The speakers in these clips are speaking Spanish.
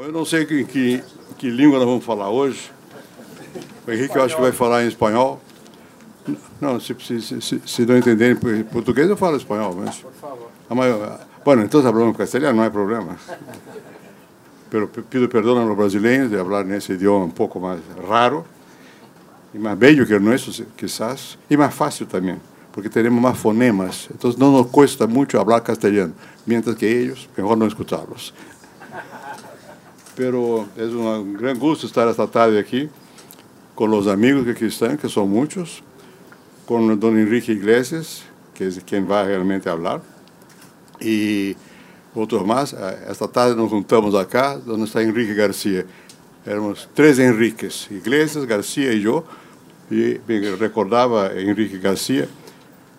Bom, eu não sei que, que, que língua nós vamos falar hoje. O Henrique, eu acho que vai falar em espanhol. Não, se, se, se, se não entenderem português, eu falo espanhol. Mas... Por favor. Bueno, entonces hablamos castellano, no hay problema. Pero pido perdón a los brasileños de hablar en ese idioma un poco más raro y más bello que el nuestro, quizás, y más fácil también, porque tenemos más fonemas. Entonces no nos cuesta mucho hablar castellano, mientras que ellos, mejor no escucharlos pero é um grande gosto estar esta tarde aqui com os amigos que aqui estão, que são muitos, com o Don Henrique Iglesias, que é quem vai realmente falar, e outros mais. Esta tarde nos juntamos acá, onde está Henrique Garcia. Éramos três Henriques, Iglesias, Garcia e eu, e me recordava Henrique Garcia,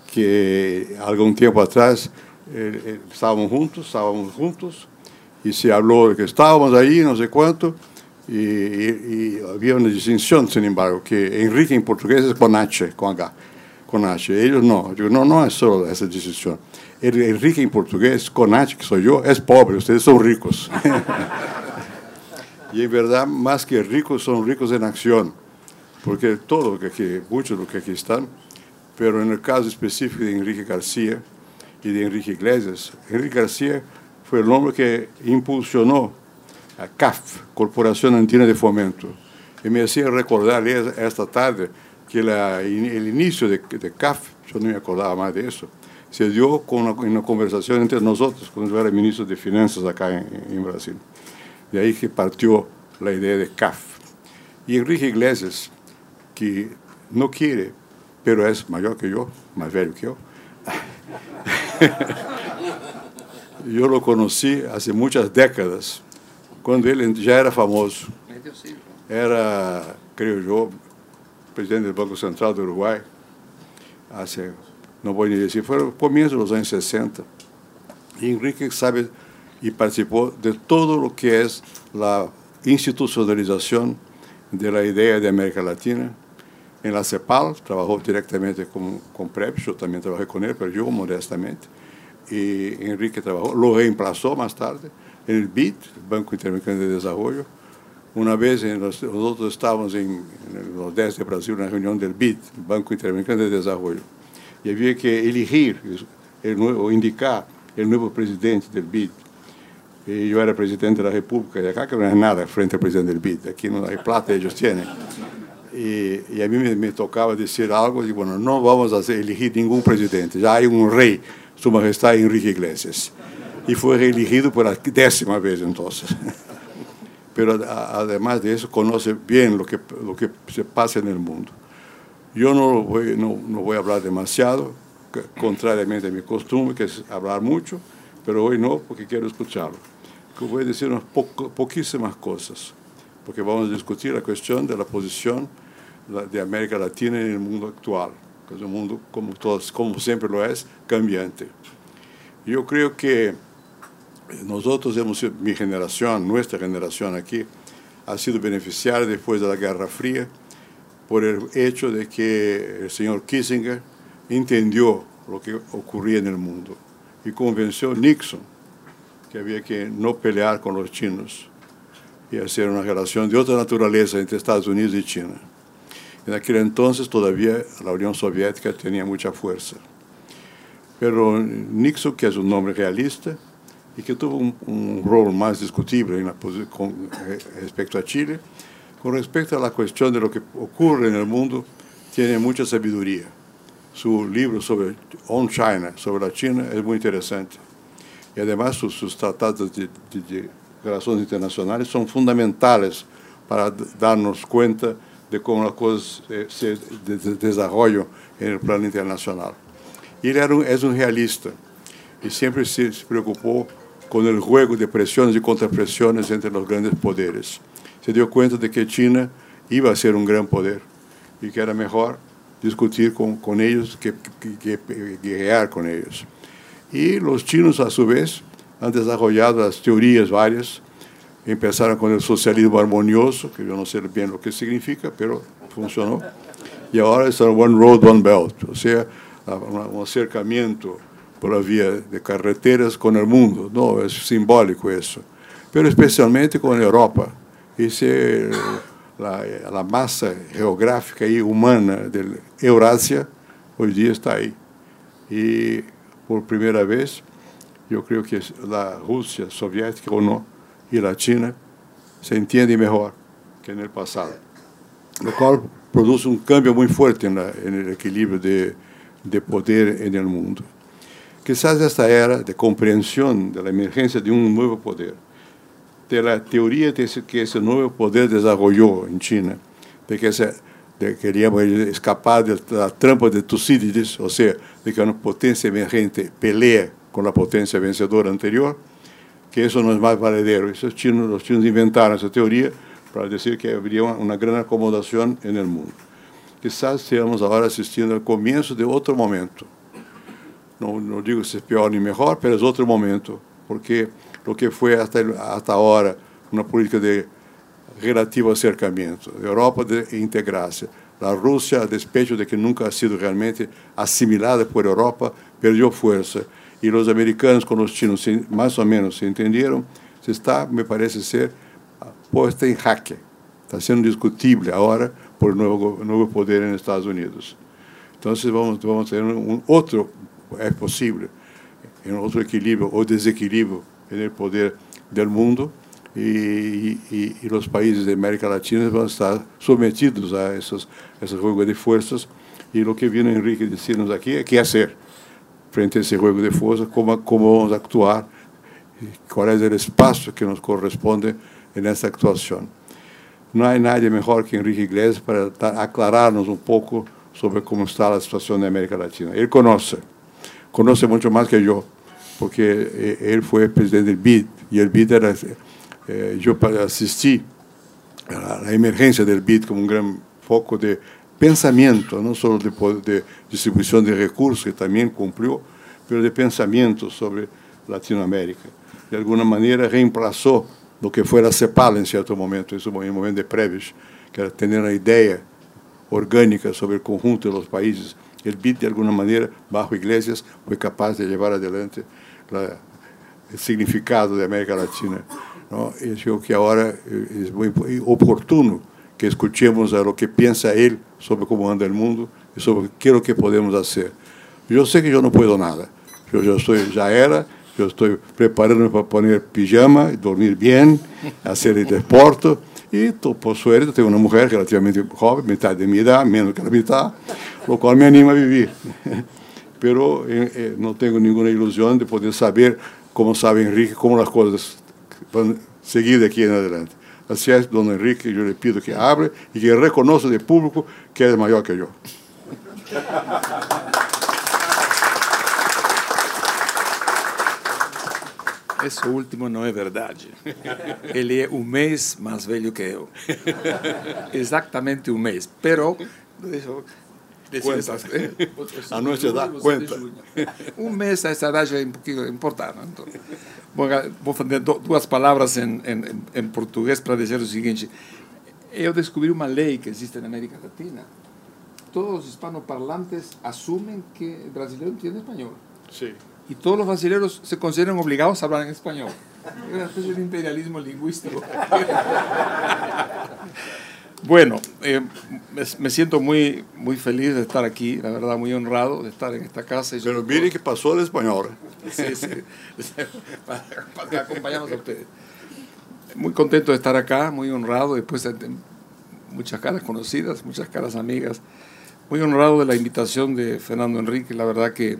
que algum tempo atrás eh, eh, estávamos juntos, estávamos juntos, y se habló de que estábamos ahí, no sé cuánto, y, y, y había una distinción, sin embargo, que Enrique en portugués es con H, con H, con H. Ellos no, yo no, no es solo esa distinción. Enrique en portugués, Conate, que soy yo, es pobre, ustedes son ricos. y en verdad, más que ricos, son ricos en acción, porque todo lo que aquí, muchos de los que aquí están, pero en el caso específico de Enrique García y de Enrique Iglesias, Enrique García fue el hombre que impulsionó a CAF, Corporación Andina de Fomento. Y me hacía recordar esta tarde que la, el inicio de, de CAF, yo no me acordaba más de eso, se dio con una, una, conversación entre nosotros, cuando yo era ministro de Finanzas acá en, en, Brasil. De ahí que partió la idea de CAF. Y Enrique Iglesias, que no quiere, pero es mayor que yo, más viejo que yo, yo lo conocí hace muchas décadas, cuando él ya era famoso. Era, creo yo, presidente del Banco Central de Uruguay, hace não vou dizer, foi começo dos anos 60. E Henrique sabe e participou de todo o que é a institucionalização da ideia de América Latina. Em la CEPAL, trabalhou diretamente com, com eu também trabalhei com ele, eu modestamente. E Henrique trabalhou, lo reemplazou mais tarde, em BID, Banco Interamericano de Desenvolvimento. Uma vez nós, nós estávamos em, no Nordeste do Brasil, na reunião do BID, Banco Interamericano de Desenvolvimento e havia que elegir ou indicar o novo presidente do BID. E eu era presidente da República de acá, que não é nada frente ao presidente do BID, aqui não há plata, eles têm. E, e a mim me, me, tocava dizer algo, e bueno, não vamos fazer, elegir nenhum presidente, já há um rei, Sua Majestade Henrique Iglesias. E foi reelegido por a décima vez, então. Pero además de eso, conoce bien lo que, lo que se pasa en el mundo. Yo no voy, no, no voy a hablar demasiado, contrariamente a mi costumbre, que es hablar mucho, pero hoy no, porque quiero escucharlo. Voy a decir unas po poquísimas cosas, porque vamos a discutir la cuestión de la posición de América Latina en el mundo actual, es un mundo, como, todos, como siempre lo es, cambiante. Yo creo que nosotros hemos mi generación, nuestra generación aquí, ha sido beneficiaria después de la Guerra Fría, por el hecho de que el señor Kissinger entendió lo que ocurría en el mundo y convenció a Nixon que había que no pelear con los chinos y hacer una relación de otra naturaleza entre Estados Unidos y China. En aquel entonces todavía la Unión Soviética tenía mucha fuerza. Pero Nixon, que es un hombre realista y que tuvo un, un rol más discutible en la, con, respecto a Chile, con respecto a la cuestión de lo que ocurre en el mundo, tiene mucha sabiduría. Su libro sobre On China, sobre la China, es muy interesante. Y además sus, sus tratados de, de, de, relaciones internacionales son fundamentales para darnos cuenta de cómo las cosas eh, se de, el plano internacional. Él era un, es un realista y siempre se, preocupó con el juego de presiones y contrapresiones entre los grandes poderes se dio cuenta de que China iba a ser un gran poder y que era mejor discutir con, con ellos que, que, que, guerrear con ellos. Y los chinos, a su vez, han desarrollado las teorías varias. Empezaron con el socialismo armonioso, que yo no sé bien lo que significa, pero funcionó. Y ahora es el One Road, One Belt, o sea, un acercamiento por vía de carreteras con el mundo. No, es simbólico eso. pero especialmente con Europa. Ese, la, la masa geográfica y humana de Eurasia hoy día está ahí. Y por primera vez, yo creo que la Rusia soviética o no y la China se entienden mejor que en el pasado, lo cual produce un cambio muy fuerte en, la, en el equilibrio de, de poder en el mundo. Quizás esta era de comprensión de la emergencia de un nuevo poder, de la teoría de que ese nuevo poder desarrolló en China, de que ese, de, queríamos escapar de la trampa de Tucídides, o sea, de que una potencia emergente pelea con la potencia vencedora anterior, que eso no es más valedero. Esos chinos, los chinos inventaron esa teoría para decir que habría una gran acomodación en el mundo. Quizás estemos ahora asistiendo al comienzo de otro momento. No, no digo es peor ni mejor, pero es otro momento, porque lo que fue hasta, hasta ahora una política de relativo acercamiento, Europa de integrarse, la Rusia, a despecho de que nunca ha sido realmente asimilada por Europa, perdió fuerza e os americanos com os chinos mais ou menos se entenderam, se está, me parece ser, posta em jaque. Está sendo discutível agora por novo, novo poder nos Estados Unidos. Então, vamos, vamos ter um outro, é possível, um outro equilíbrio ou desequilíbrio no poder do mundo e, e, e, os países da América Latina vão estar submetidos a essas, essas de forças. E o que o Henrique disse-nos aqui é que é ser frente a ese juego de cómo, cómo vamos a actuar, cuál es el espacio que nos corresponde en esta actuación. No hay nadie mejor que Enrique Iglesias para aclararnos un poco sobre cómo está la situación de América Latina. Él conoce, conoce mucho más que yo, porque eh, él fue presidente del BID y el BID era, eh, yo asistí a la BID como un gran foco de pensamiento, no solo de, de, de recursos, que también cumplió, pero de pensamiento sobre Latinoamérica. De alguna manera reemplazó lo que fue la CEPAL en cierto momento, en un momento de previos, que era tener una idea orgánica sobre el conjunto de los países. El BID, de alguna manera, bajo Iglesias, fue capaz de llevar adelante la, el significado de América Latina. Y yo creo que ahora es muy oportuno que escutemos o que pensa ele sobre como anda o mundo e sobre o que podemos fazer. Eu sei que eu não posso nada. Eu já estou, já era. Eu estou preparando para pôr pijama, dormir bem, fazer desporto. E, por suerte, tenho uma mulher relativamente jovem, metade de mim, idade, menos que a metade, o qual me anima a viver. Pero eh, eh não tenho nenhuma ilusão de poder saber, como sabe Henrique, como as coisas vão seguir daqui em adelante. Así es, don Enrique, yo le pido que hable y que reconozca de público que es mayor que yo. Eso último no es verdad. Él es un mes más bello que yo. Exactamente un mes. Pero, eso, cuenta. A nuestra edad, cuenta. Um mês a idade é um pouquinho importante. Então, vou, fazer duas palavras em, em, em português para dizer o seguinte. Eu descobri uma lei que existe na América Latina. Todos os hispanoparlantes assumem que o brasileiro entende espanhol. Sim. E todos os brasileiros se consideram obrigados a falar em espanhol. É uma espécie de imperialismo lingüístico. Bueno, eh, me, siento muy, muy feliz de estar aquí, la verdad, muy honrado de estar en esta casa. Pero mire que pasó el español. Sí, sí, para, para acompañarnos a ustedes. Muy contento de estar acá, muy honrado, después de muchas caras conocidas, muchas caras amigas. Muy honrado de la invitación de Fernando Enrique, la verdad que,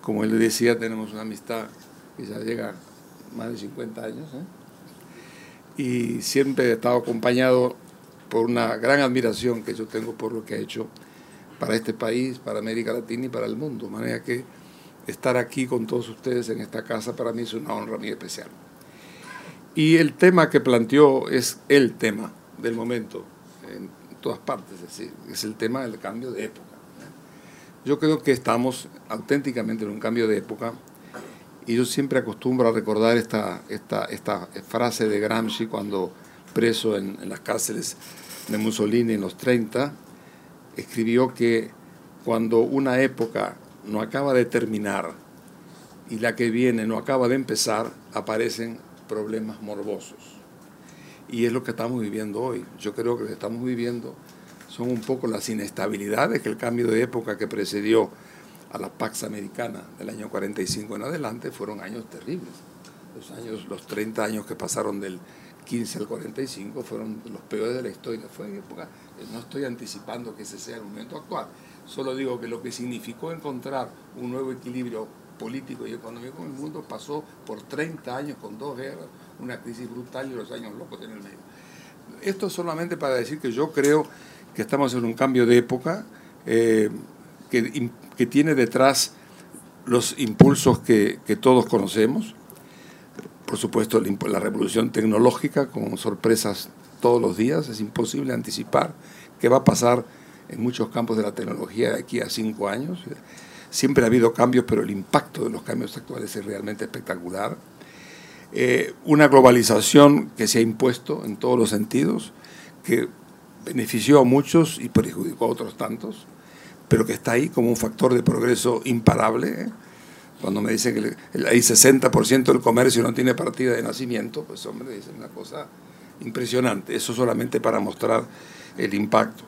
como él decía, tenemos una amistad que ya llega más de 50 años. ¿eh? Y siempre he estado acompañado por una gran admiración que yo tengo por lo que ha hecho para este país, para América Latina y para el mundo. De manera que estar aquí con todos ustedes en esta casa para mí es una honra muy especial. Y el tema que planteó es el tema del momento en todas partes, es decir, es el tema del cambio de época. Yo creo que estamos auténticamente en un cambio de época y yo siempre acostumbro a recordar esta, esta, esta frase de Gramsci cuando preso en, en las cárceles de Mussolini en los 30, escribió que cuando una época no acaba de terminar y la que viene no acaba de empezar, aparecen problemas morbosos. Y es lo que estamos viviendo hoy. Yo creo que lo que estamos viviendo son un poco las inestabilidades que el cambio de época que precedió a la Pax Americana del año 45 en adelante fueron años terribles. Los, años, los 30 años que pasaron del 15 al 45 fueron los peores de la historia. Fue época, no estoy anticipando que ese sea el momento actual, solo digo que lo que significó encontrar un nuevo equilibrio político y económico en el mundo pasó por 30 años con dos guerras, una crisis brutal y los años locos en el medio. Esto solamente para decir que yo creo que estamos en un cambio de época eh, que, que, tiene detrás los impulsos que todos conocemos. Por supuesto, la revolución tecnológica con sorpresas todos los días. Es imposible anticipar qué va a pasar en muchos campos de la tecnología de aquí a cinco años. Siempre ha habido cambios, pero el impacto de los cambios actuales es realmente espectacular. Eh, una globalización que se ha impuesto en todos los sentidos, que benefició a muchos y perjudicó a otros tantos, pero que está ahí como un factor de progreso imparable. Cuando me dicen que hay 60% del comercio no tiene partida de nacimiento, pues hombre, es una cosa impresionante. Eso solamente para mostrar el impacto.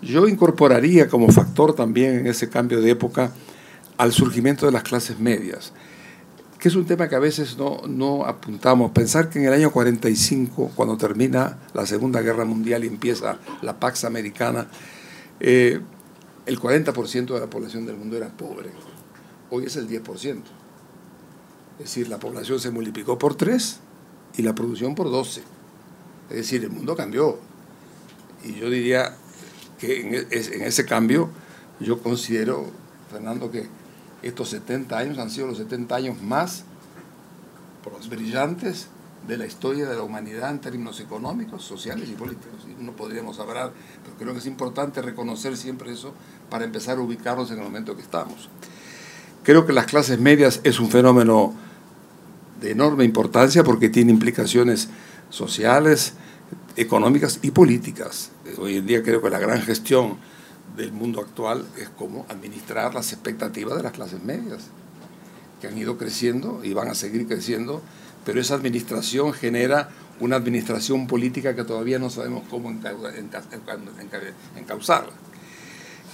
Yo incorporaría como factor también en ese cambio de época al surgimiento de las clases medias que es un tema que a veces no, no, apuntamos. Pensar que en el año 45, cuando termina la Segunda Guerra Mundial y empieza la Pax Americana, eh, el 40% de la población del mundo era pobre. Hoy es el 10%. Es decir, la población se multiplicó por 3 y la producción por 12. Es decir, el mundo cambió. Y yo diría que en, e, ese cambio yo considero, Fernando, que estos 70 años han sido los 70 años más brillantes de la historia de la humanidad en términos económicos, sociales y políticos. No podríamos hablar, pero creo que es importante reconocer siempre eso para empezar a ubicarnos en el momento que estamos. Creo que las clases medias es un fenómeno de enorme importancia porque tiene implicaciones sociales, económicas y políticas. Hoy en día creo que la gran gestión del mundo actual es cómo administrar las expectativas de las clases medias, que han ido creciendo y van a seguir creciendo, pero esa administración genera una administración política que todavía no sabemos cómo encauzarla.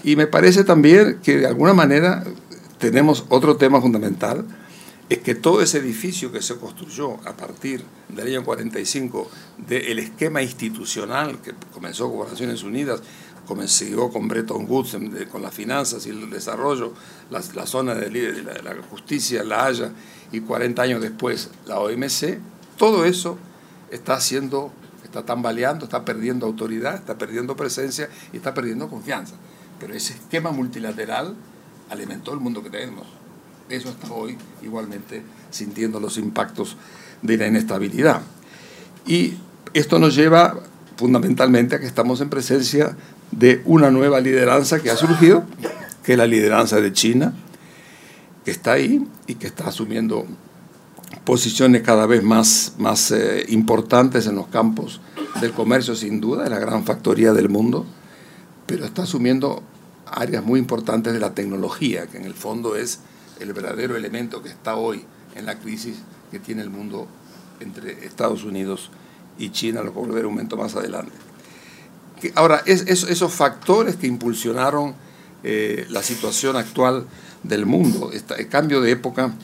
Y me parece también que de alguna manera tenemos otro tema fundamental, es que todo ese edificio que se construyó a partir del año 45 del esquema institucional que comenzó con Naciones Unidas comenzó con Bretton Woods, con las finanzas y el desarrollo, la, zona de, la, justicia, la Haya, y 40 años después la OMC, todo eso está haciendo, está tambaleando, está perdiendo autoridad, está perdiendo presencia y está perdiendo confianza. Pero ese esquema multilateral alimentó el mundo que tenemos. Eso está hoy igualmente sintiendo los impactos de la inestabilidad. Y esto nos lleva fundamentalmente a que estamos en presencia de una nueva lideranza que ha surgido, que es la lideranza de China, que está ahí y que está asumiendo posiciones cada vez más, más eh, importantes en los campos del comercio, sin duda, es la gran factoría del mundo, pero está asumiendo áreas muy importantes de la tecnología, que en el fondo es el verdadero elemento que está hoy en la crisis que tiene el mundo entre Estados Unidos y China, lo puedo ver un momento más adelante. Ahora, esos factores que impulsionaron eh, la situación actual del mundo, el cambio de época,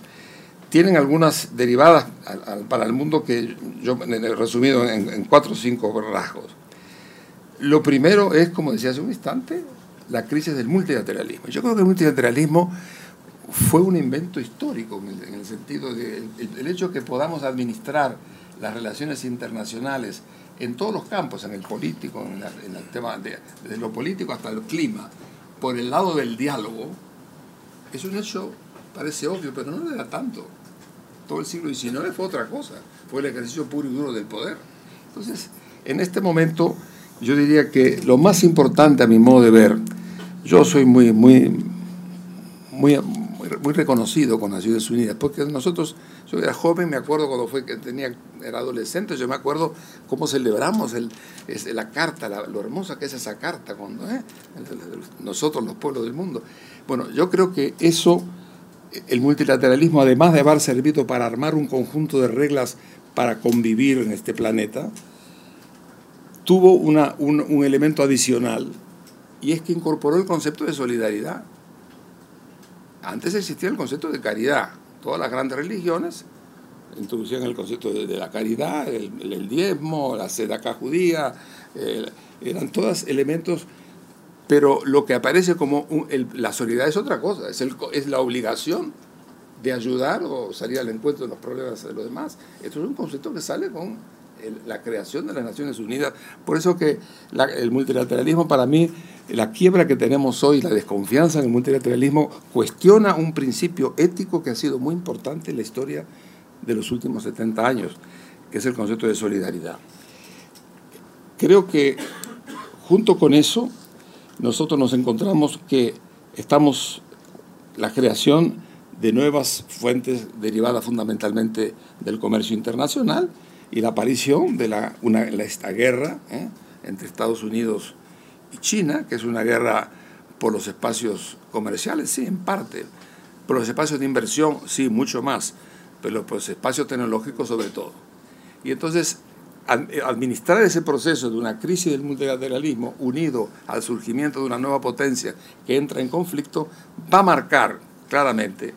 tienen algunas derivadas para el mundo que yo he resumido en, cuatro o cinco rasgos. Lo primero es, como decía hace un instante, la crisis del multilateralismo. Yo creo que el multilateralismo fue un invento histórico en el, sentido de el, hecho de que podamos administrar las relaciones internacionales en todos los campos, en el político, en, el tema de, desde lo político hasta el clima, por el lado del diálogo, es un hecho, parece obvio, pero no era tanto. Todo el siglo XIX fue otra cosa, fue el ejercicio puro y duro del poder. Entonces, en este momento, yo diría que lo más importante a mi modo de ver, yo soy muy, muy, muy, reconocido con Naciones Unidas, porque nosotros, yo era joven, me acuerdo cuando fue que tenía, era adolescente, yo me acuerdo cómo celebramos el, la carta, lo hermosa que es esa carta, cuando, ¿eh? nosotros los pueblos del mundo. Bueno, yo creo que eso, el multilateralismo, además de haber servido para armar un conjunto de reglas para convivir en este planeta, tuvo una, un, un elemento adicional y es que incorporó el concepto de solidaridad. Antes existía el concepto de caridad. Todas las grandes religiones introducían el concepto de, la caridad, el, diezmo, la sedaca judía, eran todos elementos, pero lo que aparece como la solidaridad es otra cosa, es, el, es la obligación de ayudar o salir al encuentro de los problemas de los demás. Esto es un concepto que sale con la creación de las Naciones Unidas. Por eso que el multilateralismo para mí, la quiebra que tenemos hoy, la desconfianza en el multilateralismo, cuestiona un principio ético que ha sido muy importante en la historia de los últimos 70 años, que es el concepto de solidaridad. Creo que junto con eso, nosotros nos encontramos que estamos, la creación de nuevas fuentes derivadas fundamentalmente del comercio internacional, y la aparición de la, esta guerra ¿eh? entre Estados Unidos y China, que es una guerra por los espacios comerciales, sí, en parte, por los espacios de inversión, sí, mucho más, pero por los espacios tecnológicos sobre todo. Y entonces, administrar ese proceso de una crisis del multilateralismo unido al surgimiento de una nueva potencia que entra en conflicto, va a marcar claramente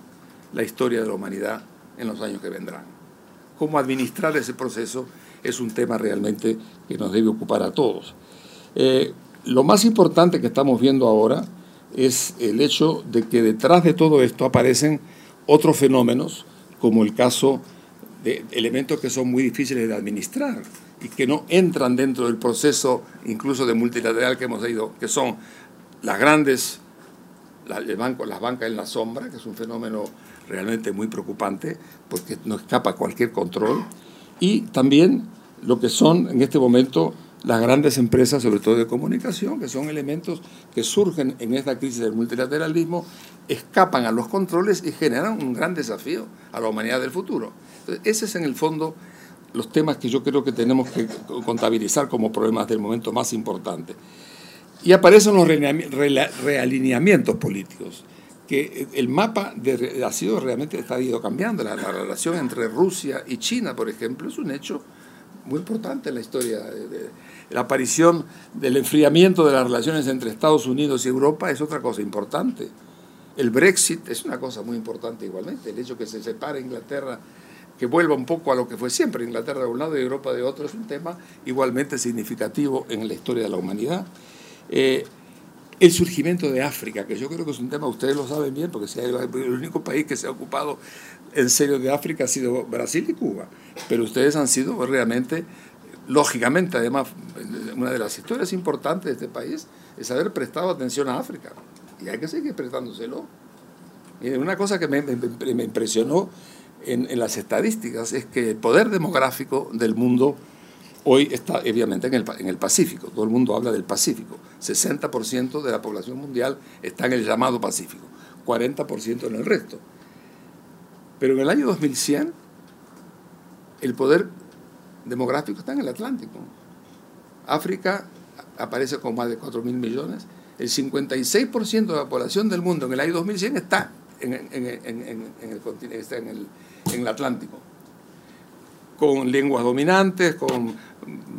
la historia de la humanidad en los años que vendrán cómo administrar ese proceso es un tema realmente que nos debe ocupar a todos. Eh, lo más importante que estamos viendo ahora es el hecho de que detrás de todo esto aparecen otros fenómenos, como el caso de elementos que son muy difíciles de administrar y que no entran dentro del proceso incluso de multilateral que hemos ido, que son las grandes, las bancas en la sombra, que es un fenómeno realmente muy preocupante porque no escapa cualquier control. Y también lo que son en este momento las grandes empresas, sobre todo de comunicación, que son elementos que surgen en esta crisis del multilateralismo, escapan a los controles y generan un gran desafío a la humanidad del futuro. Entonces, ese es en el fondo los temas que yo creo que tenemos que contabilizar como problemas del momento más importantes. Y aparecen los realineamientos políticos que el mapa ha sido realmente está ido cambiando. La, relación entre Rusia y China, por ejemplo, es un hecho muy importante en la historia. De, la aparición del enfriamiento de las relaciones entre Estados Unidos y Europa es otra cosa importante. El Brexit es una cosa muy importante igualmente. El hecho que se separe Inglaterra, que vuelva un poco a lo que fue siempre Inglaterra de un lado y Europa de otro, es un tema igualmente significativo en la historia de la humanidad. Eh, el surgimiento de África, que yo creo que es un tema, ustedes lo saben bien, porque el único país que se ha ocupado en serio de África ha sido Brasil y Cuba, pero ustedes han sido realmente, lógicamente, además, una de las historias importantes de este país es haber prestado atención a África, y hay que seguir prestándoselo. Y una cosa que me, impresionó en, en las estadísticas es que el poder demográfico del mundo hoy está obviamente en el, en el Pacífico, todo el mundo habla del Pacífico, 60% de la población mundial está en el llamado Pacífico, 40% en el resto. Pero en el año 2100 el poder demográfico está en el Atlántico. África aparece con más de 4 mil millones. El 56% de la población del mundo en el año 2100 está en, el, está en, el, Atlántico. Con lenguas dominantes, con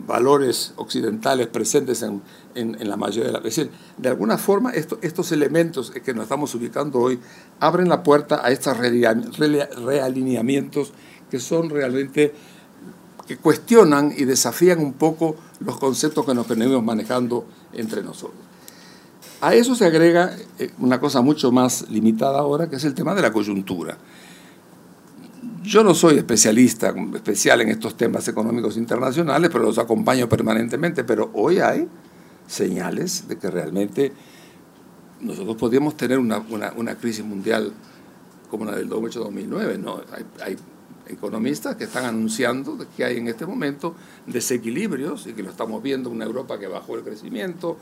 valores occidentales presentes en, la mayoría de las veces. De alguna forma, estos elementos que nos estamos ubicando hoy abren la puerta a estos realineamientos que son realmente, que cuestionan y desafían un poco los conceptos que nos venimos manejando entre nosotros. A eso se agrega eh, una cosa mucho más limitada ahora, que es el tema de la coyuntura. Yo no soy especialista, especial en estos temas económicos internacionales, pero los acompaño permanentemente. Pero hoy hay señales de que realmente nosotros podríamos tener una, una, crisis mundial como la del 2008-2009. ¿no? Hay, hay, economistas que están anunciando que hay en este momento desequilibrios y que lo estamos viendo, una Europa que bajó el crecimiento,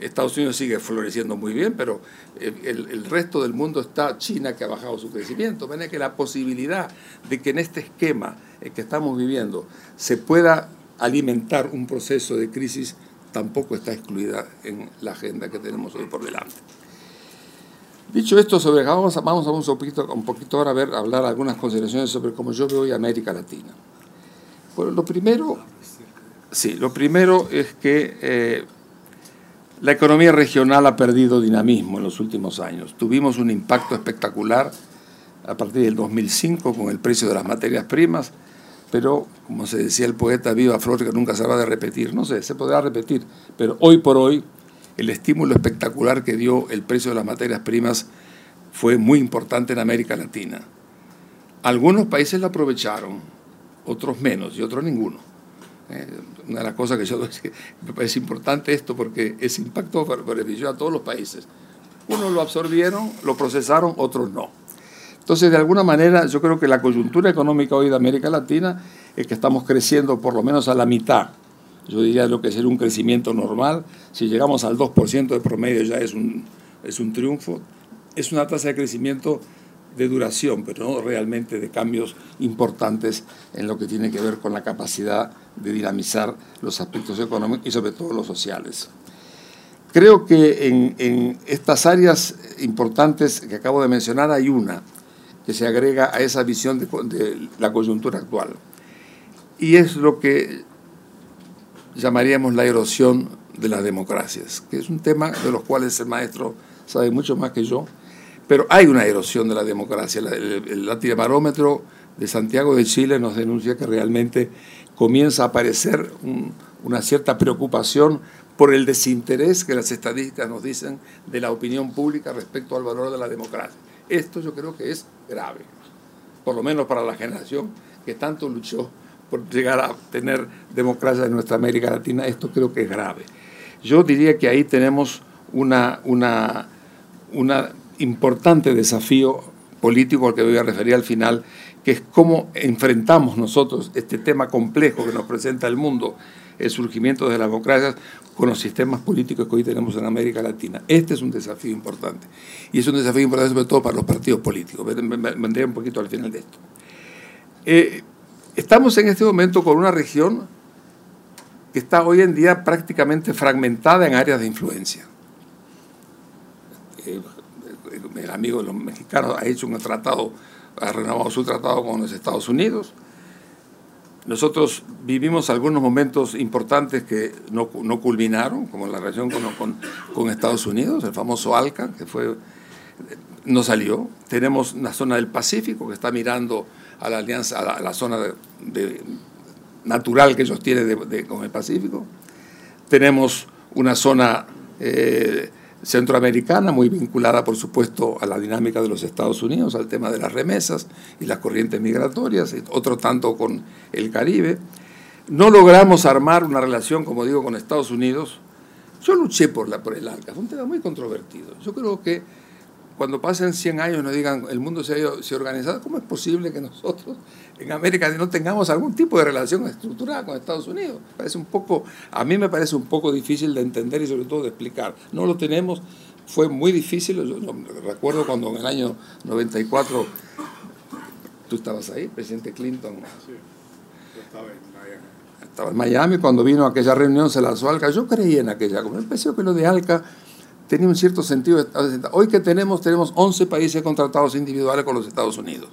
Estados Unidos sigue floreciendo muy bien, pero el, el, resto del mundo está China que ha bajado su crecimiento. Ven que la posibilidad de que en este esquema que estamos viviendo se pueda alimentar un proceso de crisis tampoco está excluida en la agenda que tenemos hoy por delante. Dicho esto, sobre, vamos, a, a un, poquito, un poquito ahora a ver, hablar algunas consideraciones sobre cómo yo veo América Latina. Lo primero, sí, lo primero es que eh, la economía regional ha perdido dinamismo en los últimos años. Tuvimos un impacto espectacular a partir del 2005 con el precio de las materias primas, pero como se decía el poeta, viva flor que nunca se va a repetir. No sé, se podrá repetir, pero hoy por hoy el estímulo espectacular que dio el precio de las materias primas fue muy importante en América Latina. Algunos países lo aprovecharon, otros menos y otros ninguno. Eh, una de las cosas que yo me parece importante esto porque ese impacto benefició a todos los países. Unos lo absorbieron, lo procesaron, otros no. Entonces, de alguna manera, yo creo que la coyuntura económica hoy de América Latina es que estamos creciendo por lo menos a la mitad. Yo diría lo que es un crecimiento normal. Si llegamos al 2% de promedio ya es un, es un triunfo. Es una tasa de crecimiento de duración, pero no realmente de cambios importantes en lo que tiene que ver con la capacidad de dinamizar los aspectos económicos y sobre todo los sociales. Creo que en, estas áreas importantes que acabo de mencionar hay una que se agrega a esa visión de, de la coyuntura actual. Y es lo que llamaríamos la erosión de las democracias, que es un tema de los cuales el maestro sabe mucho más que yo, pero hay una erosión de la democracia. El, el, barómetro de Santiago de Chile nos denuncia que realmente comienza a aparecer una cierta preocupación por el desinterés que las estadísticas nos dicen de la opinión pública respecto al valor de la democracia. Esto yo creo que es grave, por lo menos para la generación que tanto luchó por llegar a tener democracia en nuestra América Latina, esto creo que es grave. Yo diría que ahí tenemos una, una, una importante desafío político al que voy a referir al final, que es cómo enfrentamos nosotros este tema complejo que nos presenta el mundo, el surgimiento de las democracias, con los sistemas políticos que hoy tenemos en América Latina. Este es un desafío importante. Y es un desafío importante sobre todo para los partidos políticos. Vendré un poquito al final de esto. Eh, estamos en este momento con una región que está hoy en día prácticamente fragmentada en áreas de influencia. Eh, el amigo de los mexicanos ha hecho un tratado, ha renovado su tratado con los Estados Unidos. Nosotros vivimos algunos momentos importantes que no, culminaron, como la relación con, Estados Unidos, el famoso ALCA, que no salió. Tenemos una zona del Pacífico que está mirando a la alianza, a la, zona de, natural que ellos tienen con el Pacífico. Tenemos una zona eh, centroamericana, muy vinculada, por supuesto, a la dinámica de los Estados Unidos, al tema de las remesas y las corrientes migratorias, otro tanto con el Caribe. No logramos armar una relación, como digo, con Estados Unidos. Yo luché por, la, por el ALCA, fue un tema muy controvertido. Yo creo que cuando pasen 100 años nos digan el mundo se ha, se organizado, ¿cómo es posible que nosotros en América no tengamos algún tipo de relación estructurada con Estados Unidos? Parece un poco, a mí me parece un poco difícil de entender y sobre todo de explicar. No lo tenemos, fue muy difícil, yo, recuerdo cuando en el año 94 tú estabas ahí, presidente Clinton. Sí, yo estaba en Miami. Estaba en Miami cuando vino a aquella reunión, se lanzó Alca. Yo creí en aquella, me pareció que lo de Alca tenía un cierto sentido. Hoy que tenemos, tenemos 11 países contratados individuales con los Estados Unidos.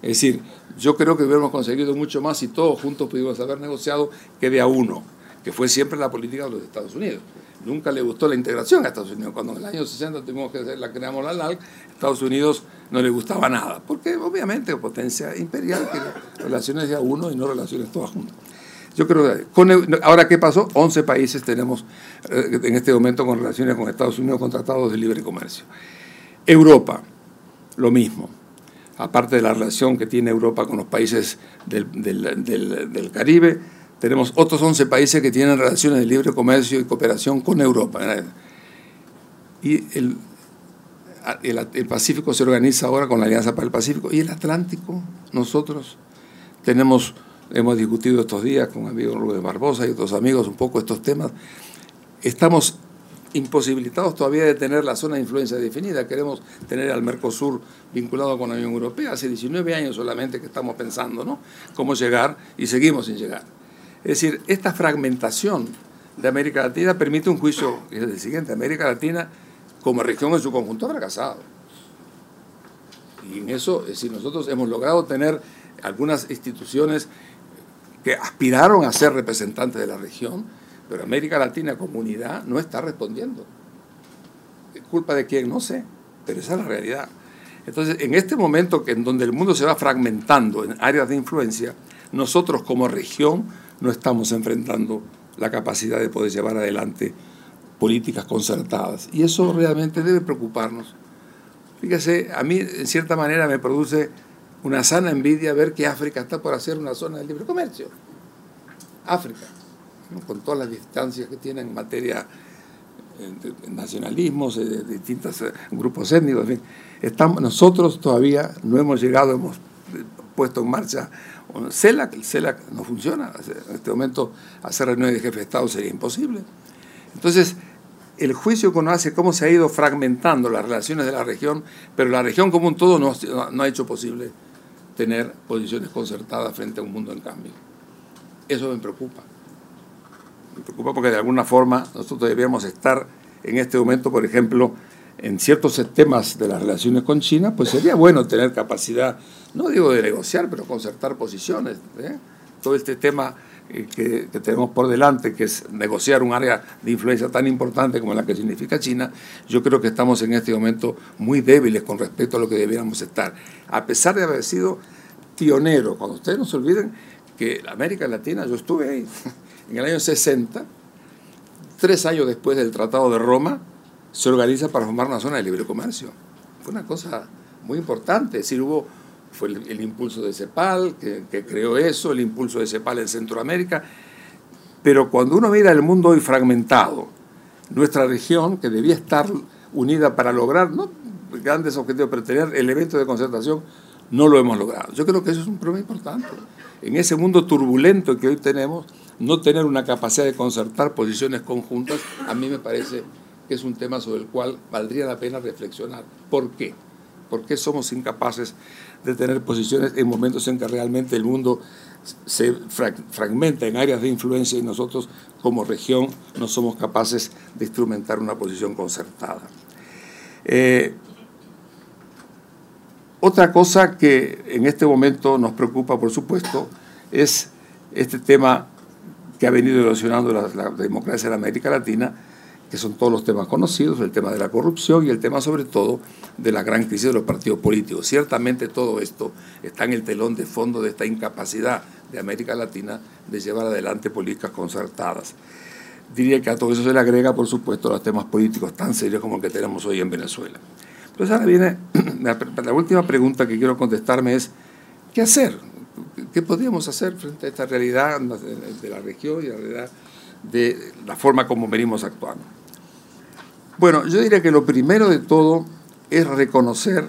Es decir, yo creo que hubiéramos conseguido mucho más si todos juntos pudimos haber negociado que de a uno, que fue siempre la política de los Estados Unidos. Nunca le gustó la integración a Estados Unidos. Cuando en el año 60 tuvimos que hacer la creamos la LALC, Estados Unidos no le gustaba nada, porque obviamente potencia imperial que relaciones de a uno y no relaciones todas juntas. Yo creo que, con, ahora, ¿qué pasó? 11 países tenemos eh, en este momento con relaciones con Estados Unidos con tratados de libre comercio. Europa, lo mismo. Aparte de la relación que tiene Europa con los países del, del, Caribe, tenemos otros 11 países que tienen relaciones de libre comercio y cooperación con Europa. Y el, el, el, Pacífico se organiza ahora con la Alianza para el Pacífico. Y el Atlántico, nosotros tenemos hemos discutido estos días con amigo Rubén Barbosa y otros amigos un poco estos temas. Estamos imposibilitados todavía de tener la zona de influencia definida. Queremos tener al Mercosur vinculado con la Unión Europea. Hace 19 años solamente que estamos pensando, ¿no? Cómo llegar y seguimos sin llegar. Es decir, esta fragmentación de América Latina permite un juicio, que es el siguiente, América Latina como región en su conjunto ha fracasado. Y en eso, es decir, nosotros hemos logrado tener algunas instituciones que aspiraron a ser representantes de la región, pero América Latina comunidad no está respondiendo. ¿Culpa de quién? No sé, pero esa es la realidad. Entonces, en este momento que en donde el mundo se va fragmentando en áreas de influencia, nosotros como región no estamos enfrentando la capacidad de poder llevar adelante políticas concertadas. Y eso realmente debe preocuparnos. Fíjese, a mí en cierta manera me produce una sana envidia ver que África está por hacer una zona de libre comercio. África, con todas las distancias que tiene en materia eh, de nacionalismos, de distintos eh, grupos étnicos, en fin. Estamos, nosotros todavía no hemos llegado, hemos puesto en marcha CELAC, el CELAC no funciona, en este momento hacer reuniones de jefe de Estado sería imposible. Entonces, el juicio que uno hace, cómo se ha ido fragmentando las relaciones de la región, pero la región como un todo no ha hecho posible tener posiciones concertadas frente a un mundo en cambio. Eso me preocupa. Me preocupa porque de alguna forma nosotros deberíamos estar en este momento, por ejemplo, en ciertos temas de las relaciones con China, pues sería bueno tener capacidad, no digo de negociar, pero concertar posiciones. ¿eh? Todo este tema que, tenemos por delante, que es negociar un área de influencia tan importante como la que significa China, yo creo que estamos en este momento muy débiles con respecto a lo que debiéramos estar. A pesar de haber sido pioneros, cuando ustedes no se olviden que América Latina, yo estuve ahí en el año 60, tres años después del Tratado de Roma, se organiza para formar una zona de libre comercio. Fue una cosa muy importante, es decir, hubo, fue el, impulso de CEPAL que, que, creó eso, el impulso de CEPAL en Centroamérica, pero cuando uno mira el mundo hoy fragmentado, nuestra región, que debía estar unida para lograr no grandes objetivos, pero tener elementos de concertación, no lo hemos logrado. Yo creo que eso es un problema importante. En ese mundo turbulento que hoy tenemos, no tener una capacidad de concertar posiciones conjuntas, a mí me parece que es un tema sobre el cual valdría la pena reflexionar. ¿Por qué? ¿Por qué somos incapaces de tener posiciones en momentos en que realmente el mundo se fragmenta en áreas de influencia y nosotros como región no somos capaces de instrumentar una posición concertada? Eh, otra cosa que en este momento nos preocupa, por supuesto, es este tema que ha venido erosionando la, la democracia en América Latina, que son todos los temas conocidos, el tema de la corrupción y el tema sobre todo de la gran crisis de los partidos políticos. Ciertamente todo esto está en el telón de fondo de esta incapacidad de América Latina de llevar adelante políticas concertadas. Diría que a todo eso se le agrega, por supuesto, los temas políticos tan serios como el que tenemos hoy en Venezuela. Entonces ahora viene la, última pregunta que quiero contestarme es, ¿qué hacer? ¿Qué podríamos hacer frente a esta realidad de la región y la realidad de la forma como venimos actuando? Bueno, yo diría que lo primero de todo es reconocer,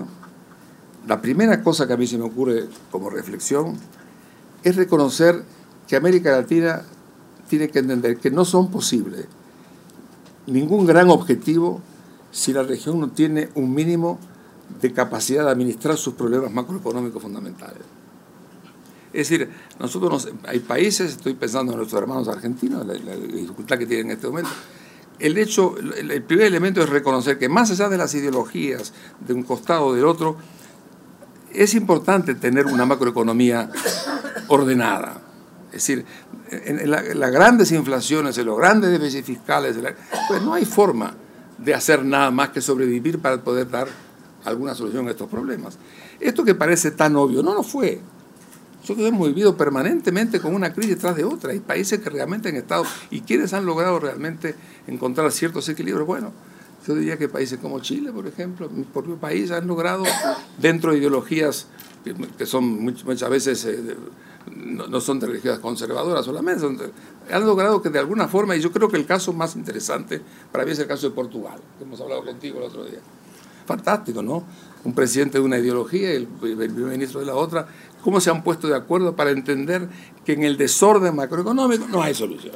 la primera cosa que a mí se me ocurre como reflexión, es reconocer que América Latina tiene que entender que no son posibles ningún gran objetivo si la región no tiene un mínimo de capacidad de administrar sus problemas macroeconómicos fundamentales. Es decir, nosotros hay países, estoy pensando en nuestros hermanos argentinos, la dificultad que tienen en este momento, el hecho, el primer elemento es reconocer que más allá de las ideologías de un costado o del otro, es importante tener una macroeconomía ordenada. Es decir, en, las grandes inflaciones, en los grandes déficits fiscales, pues no hay forma de hacer nada más que sobrevivir para poder dar alguna solución a estos problemas. Esto que parece tan obvio, no lo fue. Nosotros hemos vivido permanentemente con una crisis tras de otra. Hay países que realmente han estado y quienes han logrado realmente encontrar ciertos equilibrios. Bueno, yo diría que países como Chile, por ejemplo, mi propio país, han logrado, dentro de ideologías que son muchas veces eh, no, son de religiones conservadoras solamente, han logrado que de alguna forma, y yo creo que el caso más interesante para mí es el caso de Portugal, que hemos hablado contigo el otro día. Fantástico, ¿no? Un presidente de una ideología y el primer ministro de la otra, cómo se han puesto de acuerdo para entender que en el desorden macroeconómico no hay solución.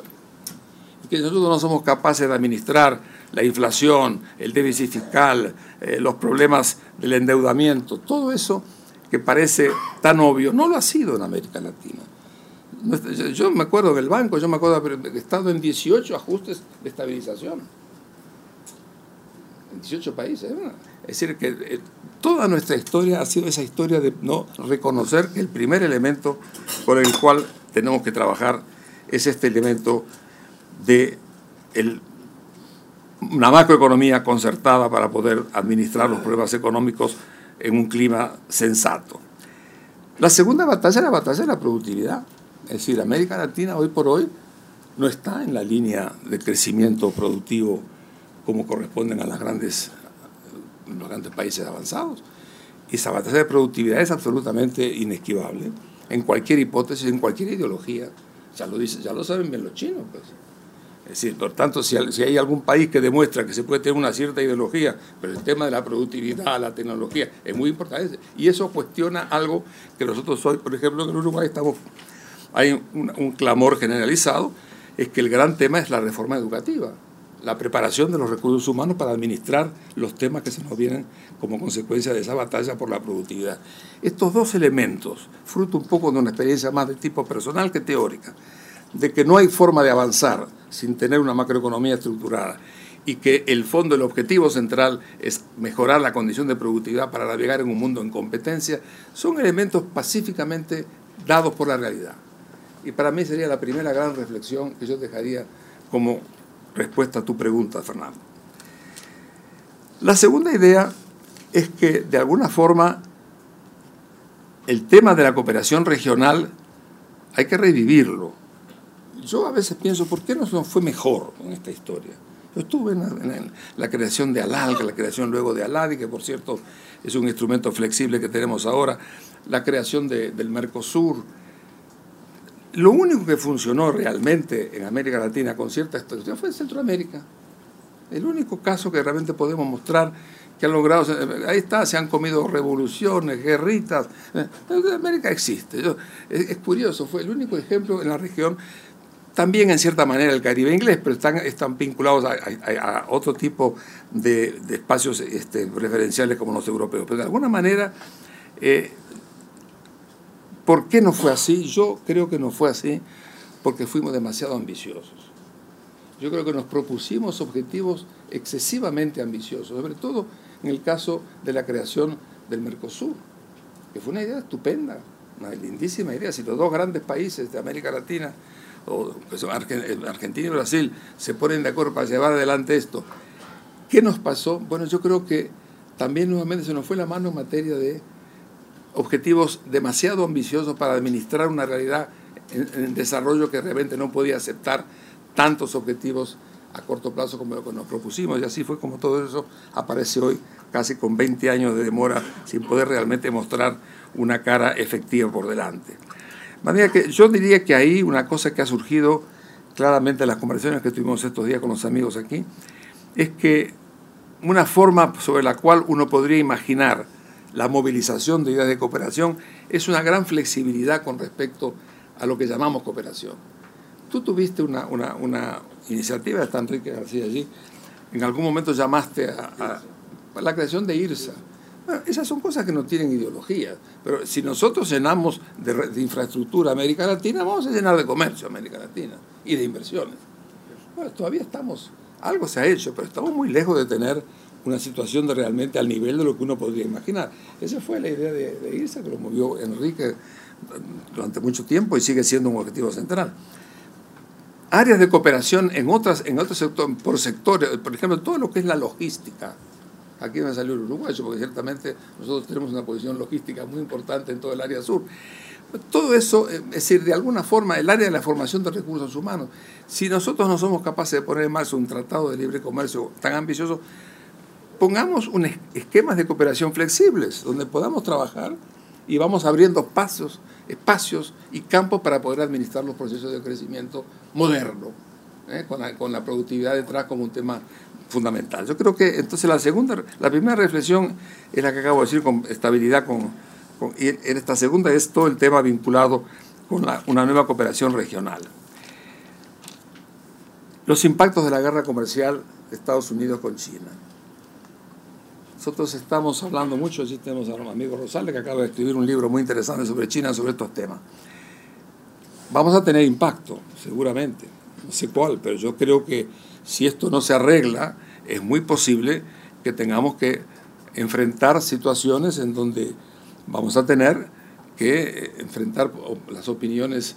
Que nosotros no somos capaces de administrar la inflación, el déficit fiscal, eh, los problemas del endeudamiento, todo eso que parece tan obvio, no lo ha sido en América Latina. Yo me acuerdo del banco, yo me acuerdo de haber estado en 18 ajustes de estabilización. En 18 países. ¿eh? Es decir, que eh, toda nuestra historia ha sido esa historia de no reconocer que el primer elemento por el cual tenemos que trabajar es este elemento de una macroeconomía concertada para poder administrar los problemas económicos en un clima sensato. La segunda batalla es la batalla de la productividad. Es decir, América Latina hoy por hoy no está en la línea de crecimiento productivo como corresponden a las grandes, los grandes países avanzados. Y esa batalla de productividad es absolutamente inesquivable en cualquier hipótesis, en cualquier ideología. Ya lo, dice, ya lo saben bien los chinos. Pues. Es decir, por tanto, si, hay algún país que demuestra que se puede tener una cierta ideología, pero el tema de la productividad, la tecnología, es muy importante. Y eso cuestiona algo que nosotros hoy, por ejemplo, en Uruguay estamos, hay un clamor generalizado, es que el gran tema es la reforma educativa la preparación de los recursos humanos para administrar los temas que se nos vienen como consecuencia de esa batalla por la productividad. Estos dos elementos, fruto un poco de una experiencia más de tipo personal que teórica, de que no hay forma de avanzar sin tener una macroeconomía estructurada y que el fondo, el objetivo central es mejorar la condición de productividad para navegar en un mundo en competencia, son elementos pacíficamente dados por la realidad. Y para mí sería la primera gran reflexión que yo dejaría como respuesta a tu pregunta, Fernando. La segunda idea es que, de alguna forma, el tema de la cooperación regional hay que revivirlo. Yo a veces pienso, ¿por qué no fue mejor en esta historia? Yo estuve en la, creación de ALAL, la creación luego de ALADI, que por cierto es un instrumento flexible que tenemos ahora, la creación del Mercosur, lo único que funcionó realmente en América Latina con cierta estructura fue en Centroamérica. El único caso que realmente podemos mostrar que han logrado, ahí está, se han comido revoluciones, guerritas. América existe. es, curioso, fue el único ejemplo en la región, también en cierta manera el Caribe inglés, pero están, están vinculados a, otro tipo de, espacios este, referenciales como los europeos. Pero de alguna manera eh, ¿Por qué no fue así? Yo creo que no fue así porque fuimos demasiado ambiciosos. Yo creo que nos propusimos objetivos excesivamente ambiciosos, sobre todo en el caso de la creación del Mercosur, que fue una idea estupenda, una lindísima idea. Si los dos grandes países de América Latina, o Argentina y Brasil, se ponen de acuerdo para llevar adelante esto, ¿qué nos pasó? Bueno, yo creo que también nuevamente se nos fue la mano en materia de objetivos demasiado ambiciosos para administrar una realidad en, desarrollo que realmente no podía aceptar tantos objetivos a corto plazo como lo que nos propusimos. Y así fue como todo eso aparece hoy, casi con 20 años de demora, sin poder realmente mostrar una cara efectiva por delante. De manera que yo diría que ahí una cosa que ha surgido claramente en las conversaciones que tuvimos estos días con los amigos aquí, es que una forma sobre la cual uno podría imaginar la movilización de ideas de cooperación es una gran flexibilidad con respecto a lo que llamamos cooperación. Tú tuviste una, una, iniciativa, está Enrique García allí, en algún momento llamaste a, la creación de IRSA. Esas son cosas que no tienen ideología, pero si nosotros llenamos de, infraestructura América Latina, vamos a llenar de comercio América Latina y de inversiones. Todavía estamos, algo se ha hecho, pero estamos muy lejos de tener una situación de realmente al nivel de lo que uno podría imaginar. Esa fue la idea de, irse, que lo movió Enrique durante mucho tiempo y sigue siendo un objetivo central. Áreas de cooperación en, otras, en otros sectores, por sectores, por ejemplo, todo lo que es la logística. Aquí me salió el uruguayo, porque ciertamente nosotros tenemos una posición logística muy importante en todo el área sur. Todo eso, eh, es decir, de alguna forma, el área de la formación de recursos humanos, si nosotros no somos capaces de poner en marcha un tratado de libre comercio tan ambicioso, pongamos un esquemas de cooperación flexibles, donde podamos trabajar y vamos abriendo pasos, espacios y campos para poder administrar los procesos de crecimiento moderno, ¿eh? con, la, productividad detrás como un tema fundamental. Yo creo que entonces la segunda, la primera reflexión es la que acabo de decir con estabilidad, con, y en esta segunda es todo el tema vinculado con una nueva cooperación regional. Los impactos de la guerra comercial de Estados Unidos con China. Nosotros estamos hablando mucho, allí tenemos a amigo Rosales que acaba de escribir un libro muy interesante sobre China, sobre estos temas. Vamos a tener impacto, seguramente, no sé cuál, pero yo creo que si esto no se arregla, es muy posible que tengamos que enfrentar situaciones en donde vamos a tener que enfrentar las opiniones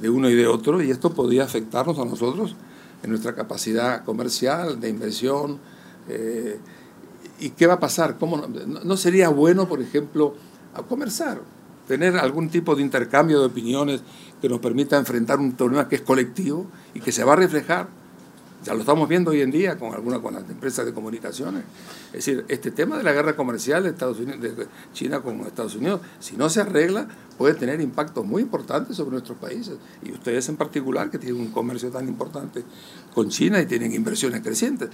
de uno y de otro, y esto podría afectarnos a nosotros en nuestra capacidad comercial, de inversión. Eh, ¿Y qué va a pasar? ¿Cómo no, sería bueno, por ejemplo, a conversar, tener algún tipo de intercambio de opiniones que nos permita enfrentar un problema que es colectivo y que se va a reflejar ya lo estamos viendo hoy en día con algunas con las empresas de comunicaciones. Es decir, este tema de la guerra comercial de, Estados Unidos, de China con Estados Unidos, si no se arregla, puede tener impactos muy importantes sobre nuestros países. Y ustedes en particular, que tienen un comercio tan importante con China y tienen inversiones crecientes.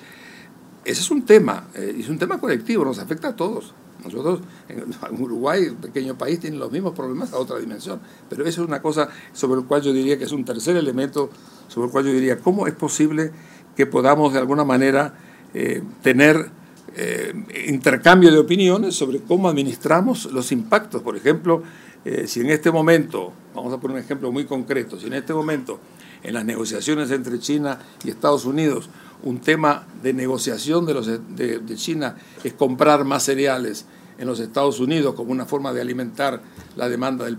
Ese es un tema, eh, es un tema colectivo, nos afecta a todos. Nosotros en Uruguay, un pequeño país, tienen los mismos problemas a otra dimensión. Pero eso es una cosa sobre la cual yo diría que es un tercer elemento, sobre el cual yo diría, ¿cómo es posible que podamos de alguna manera eh, tener eh, intercambio de opiniones sobre cómo administramos los impactos. Por ejemplo, eh, si en este momento, vamos a poner un ejemplo muy concreto, si en este momento en las negociaciones entre China y Estados Unidos un tema de negociación de, los, de, China es comprar más cereales en los Estados Unidos como una forma de alimentar la demanda de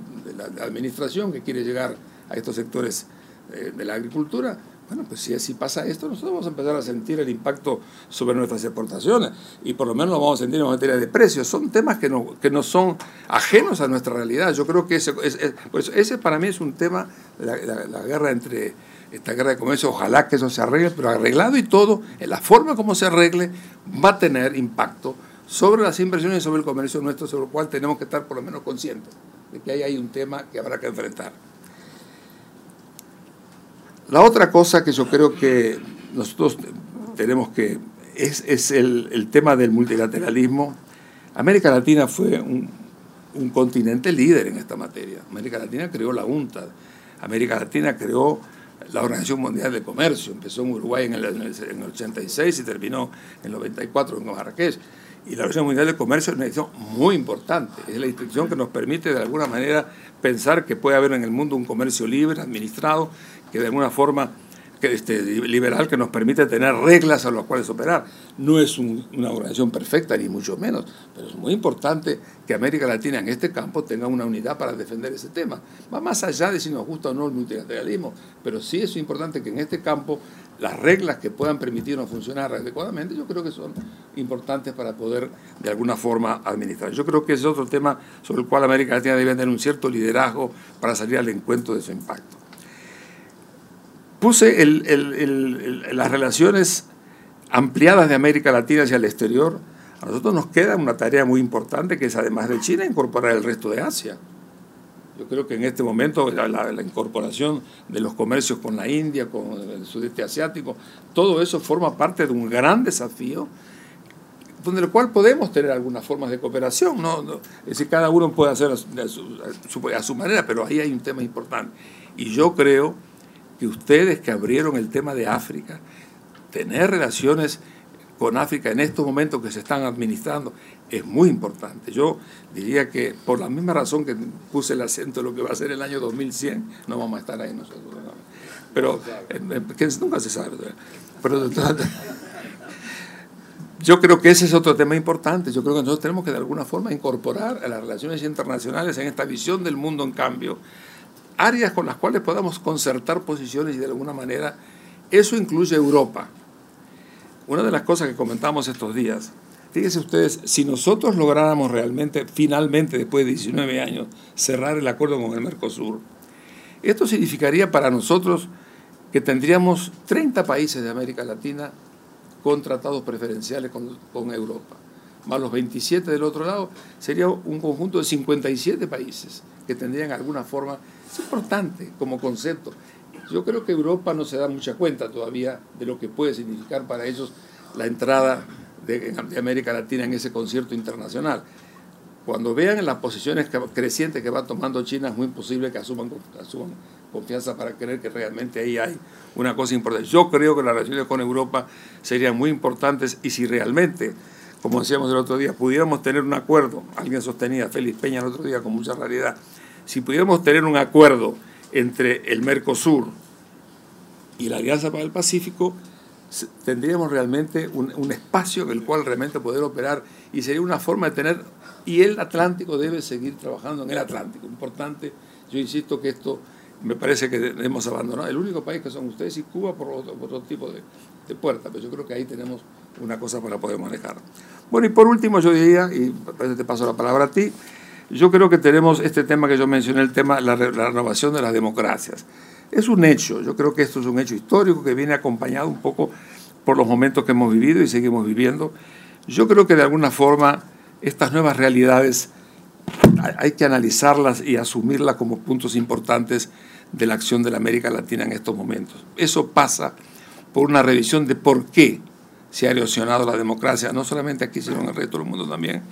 la administración que quiere llegar a estos sectores de la agricultura, bueno, pues si así pasa esto, nosotros vamos a empezar a sentir el impacto sobre nuestras exportaciones y por lo menos lo vamos a sentir en materia de precios. Son temas que no, que no son ajenos a nuestra realidad. Yo creo que ese, ese para mí es un tema, la, guerra entre esta guerra de comercio, ojalá que eso se arregle, pero arreglado y todo, en la forma como se arregle, va a tener impacto sobre las inversiones y sobre el comercio nuestro, sobre lo cual tenemos que estar por lo menos conscientes de que ahí hay un tema que habrá que enfrentar. La otra cosa que yo creo que nosotros tenemos que es, el, tema del multilateralismo. América Latina fue un, continente líder en esta materia. América Latina creó la UNTA, América Latina creó la Organización Mundial de Comercio, empezó en Uruguay en el, en el 86 y terminó en el 94 en Marrakech. Y la Organización Mundial de Comercio es una institución muy importante, es la institución que nos permite de alguna manera pensar que puede haber en el mundo un comercio libre, administrado, que de alguna forma que este, liberal que nos permite tener reglas a las cuales operar. No es una organización perfecta, ni mucho menos, pero es muy importante que América Latina en este campo tenga una unidad para defender ese tema. Va más allá de si nos gusta o no el multilateralismo, pero sí es importante que en este campo las reglas que puedan permitirnos funcionar adecuadamente, yo creo que son importantes para poder de alguna forma administrar. Yo creo que es otro tema sobre el cual América Latina debe tener un cierto liderazgo para salir al encuentro de su impacto puse las relaciones ampliadas de América Latina hacia el exterior. A nosotros nos queda una tarea muy importante que es, además de China, incorporar el resto de Asia. Yo creo que en este momento la, incorporación de los comercios con la India, con el sudeste asiático, todo eso forma parte de un gran desafío donde el cual podemos tener algunas formas de cooperación. ¿no? Es decir, cada uno puede hacer a su manera, pero ahí hay un tema importante. Y yo creo que ustedes que abrieron el tema de África, tener relaciones con África en estos momentos que se están administrando es muy importante. Yo diría que por la misma razón que puse el acento en lo que va a ser el año 2100, no vamos a estar ahí nosotros. Pero eh, nunca se sabe. Pero yo creo que ese es otro tema importante. Yo creo que nosotros tenemos que de alguna forma incorporar a las relaciones internacionales en esta visión del mundo en cambio áreas con las cuales podamos concertar posiciones y de alguna manera eso incluye Europa. Una de las cosas que comentamos estos días, fíjense ustedes, si nosotros lográramos realmente, finalmente, después de 19 años, cerrar el acuerdo con el Mercosur, esto significaría para nosotros que tendríamos 30 países de América Latina con tratados preferenciales con, con Europa, más los 27 del otro lado, sería un conjunto de 57 países que tendrían alguna forma es importante como concepto. Yo creo que Europa no se da mucha cuenta todavía de lo que puede significar para ellos la entrada de, América Latina en ese concierto internacional. Cuando vean las posiciones crecientes que va tomando China, es muy posible que asuman confianza para creer que realmente ahí hay una cosa importante. Yo creo que las relaciones con Europa serían muy importantes y si realmente, como decíamos el otro día, pudiéramos tener un acuerdo, alguien sostenía, Félix Peña el otro día con mucha realidad, si pudiéramos tener un acuerdo entre el Mercosur y la Alianza para el Pacífico, tendríamos realmente un, espacio en el cual realmente poder operar y sería una forma de tener, y el Atlántico debe seguir trabajando en el Atlántico. Importante, yo insisto que esto me parece que hemos abandonado. El único país que son ustedes y Cuba por otro, tipo de, de puerta, pero yo creo que ahí tenemos una cosa para poder manejar. Bueno, y por último yo diría, y te paso la palabra a ti, yo creo que tenemos este tema que yo mencioné, el tema de la, renovación de las democracias. Es un hecho, yo creo que esto es un hecho histórico que viene acompañado un poco por los momentos que hemos vivido y seguimos viviendo. Yo creo que de alguna forma estas nuevas realidades hay que analizarlas y asumirlas como puntos importantes de la acción de la América Latina en estos momentos. Eso pasa por una revisión de por qué se ha erosionado la democracia, no solamente aquí, sino en el resto del mundo también.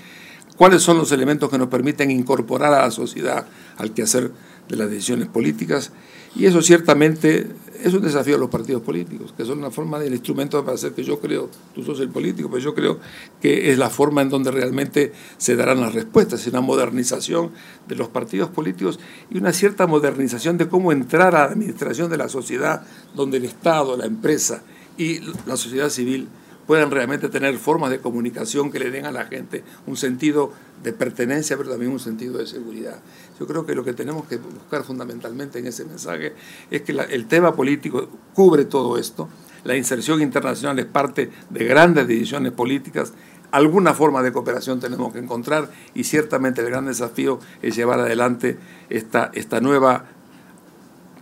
¿Cuáles son los elementos que nos permiten incorporar a la sociedad al quehacer de las decisiones políticas? Y eso ciertamente es un desafío a los partidos políticos, que son una forma del instrumento para hacer que yo creo, tú sos el político, pero yo creo que es la forma en donde realmente se darán las respuestas, una modernización de los partidos políticos y una cierta modernización de cómo entrar a la administración de la sociedad, donde el Estado, la empresa y la sociedad civil puedan realmente tener formas de comunicación que le den a la gente un sentido de pertenencia, pero también un sentido de seguridad. Yo creo que lo que tenemos que buscar fundamentalmente en ese mensaje es que el tema político cubre todo esto, la inserción internacional es parte de grandes decisiones políticas, alguna forma de cooperación tenemos que encontrar y ciertamente el gran desafío es llevar adelante esta, esta nueva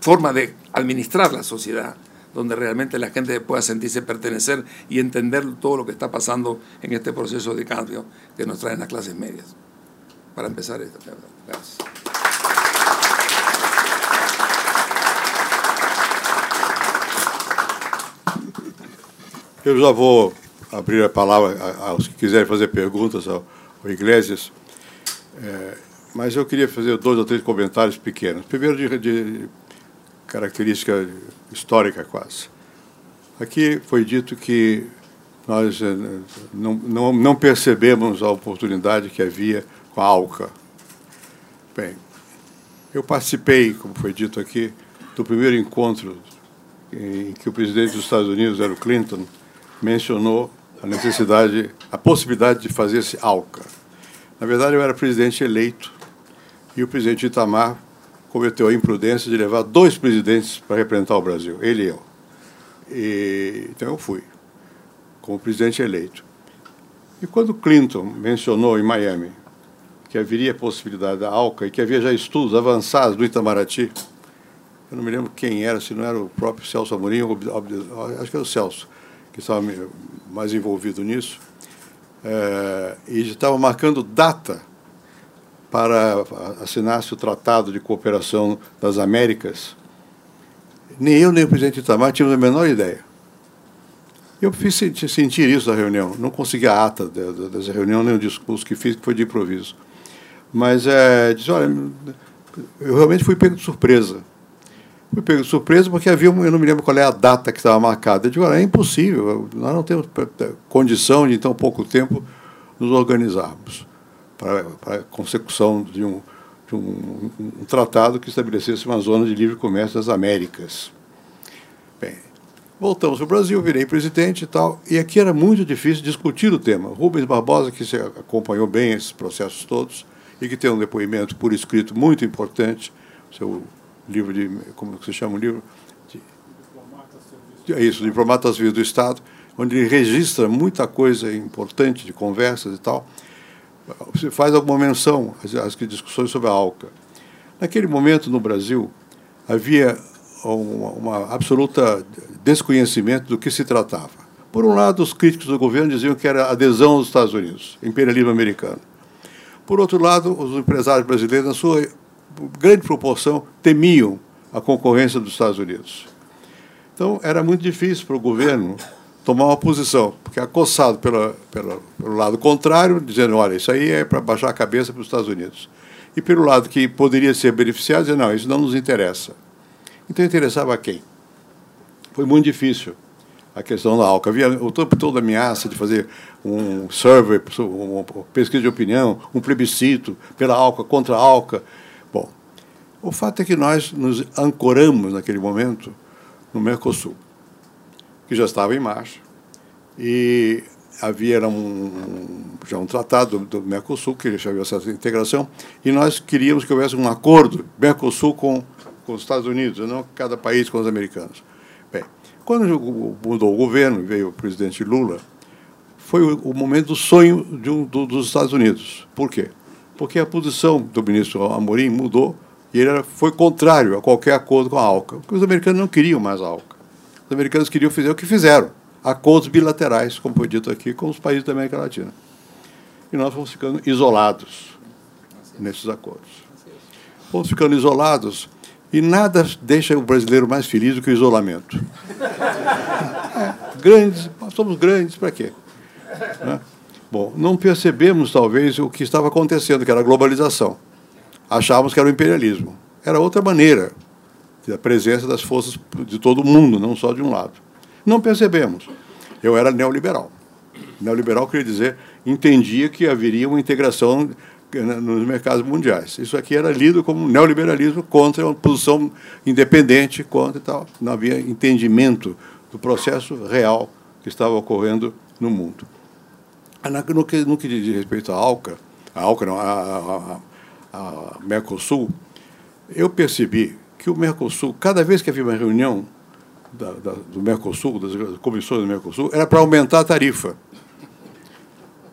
forma de administrar la sociedad donde realmente la gente pueda sentirse pertenecer y entender todo lo que está pasando en este proceso de cambio que nos traen las clases medias. Para empezar esta Gracias. Eu já vou abrir a palavra aos que quiserem fazer perguntas ao Iglesias, é, mas eu queria fazer dois ou três comentários pequenos. Primeiro, de, de característica histórica quase. Aqui foi dito que nós eh, não, não, não percebemos a oportunidade que havia com a ALCA. Bem, eu participei, como foi dito aqui, do primeiro encontro em que o presidente dos Estados Unidos, era o Clinton, mencionou a necessidade, a possibilidade de fazer esse ALCA. Na verdade, eu era presidente eleito e o presidente Itamar cometeu a imprudência de levar dois presidentes para representar o Brasil, ele e eu. E, então eu fui, como presidente eleito. E quando Clinton mencionou em Miami que haveria possibilidade da ALCA e que havia já estudos avançados do Itamaraty, eu não me lembro quem era, se não era o próprio Celso Amorim, acho que era o Celso, que estava mais envolvido nisso, é, e estava marcando data para assinar-se o Tratado de Cooperação das Américas, nem eu nem o presidente Itamar tínhamos a menor ideia. Eu fiz sentir isso na reunião. Não consegui a ata dessa reunião, nem o discurso que fiz, que foi de improviso. Mas é, disse, olha, eu realmente fui pego de surpresa. Fui pego de surpresa porque havia, eu não me lembro qual é a data que estava marcada. Eu digo, olha, é impossível, nós não temos condição de, em tão pouco tempo, nos organizarmos para, a consecução de um, de um, um, tratado que estabelecesse uma zona de livre comércio das Américas. Bem, voltamos para o Brasil, virei presidente e tal, e aqui era muito difícil discutir o tema. Rubens Barbosa, que acompanhou bem esses processos todos e que tem um depoimento por escrito muito importante, seu livro de, como se chama o livro? De, é isso, Diplomata Civil do Estado, onde ele registra muita coisa importante de conversas e tal, você faz alguma menção às, às discussões sobre a ALCA. Naquele momento, no Brasil, havia uma, uma absoluta desconhecimento do que se tratava. Por um lado, os críticos do governo diziam que era adesão aos Estados Unidos, imperialismo americano. Por outro lado, os empresários brasileiros, na sua grande proporção, temiam a concorrência dos Estados Unidos. Então, era muito difícil para o governo tomar uma posição, porque é acossado pela, pela, pelo lado contrário, dizendo, olha, isso aí é para baixar a cabeça para os Estados Unidos. E pelo lado que poderia ser beneficiado, dizendo, não, isso não nos interessa. Então interessava a quem? Foi muito difícil a questão da ALCA. Havia o tempo todo ameaça de fazer um survey, uma pesquisa de opinião, um plebiscito pela ALCA, contra a ALCA. Bom, o fato é que nós nos ancoramos naquele momento no Mercosul que já estava em marcha, e havia um, já um tratado do, do Mercosul, que já havia essa integração, e nós queríamos que houvesse um acordo Mercosul com com os Estados Unidos, não cada país com os americanos. Bem, quando mudou o governo, veio o presidente Lula, foi o, momento do sonho de um, do, dos Estados Unidos. Por quê? Porque a posição do ministro Amorim mudou e ele era, foi contrário a qualquer acordo com a ALCA, porque os americanos não queriam mais a ALCA. Os americanos queriam fazer o que fizeram, acordos bilaterais, como foi dito aqui, com os países da América Latina. E nós fomos ficando isolados nesses acordos. Fomos ficando isolados e nada deixa o brasileiro mais feliz do que o isolamento. É, grandes, somos grandes, para quê? Né? Bom, não percebemos, talvez, o que estava acontecendo, que era a globalização. Achávamos que era o imperialismo. Era outra maneira da presença das forças de todo mundo, não só de um lado. Não percebemos. Eu era neoliberal. Neoliberal queria dizer, entendia que haveria uma integração nos mercados mundiais. Isso aqui era lido como neoliberalismo contra uma posição independente, contra e tal. Não havia entendimento do processo real que estava ocorrendo no mundo. No que, no que diz respeito à ALCA, a ALCA não, a, a, a Mercosul, eu percebi que o Mercosul, cada vez que havia uma reunião da, da, do Mercosul, das comissões do Mercosul, era para aumentar a tarifa.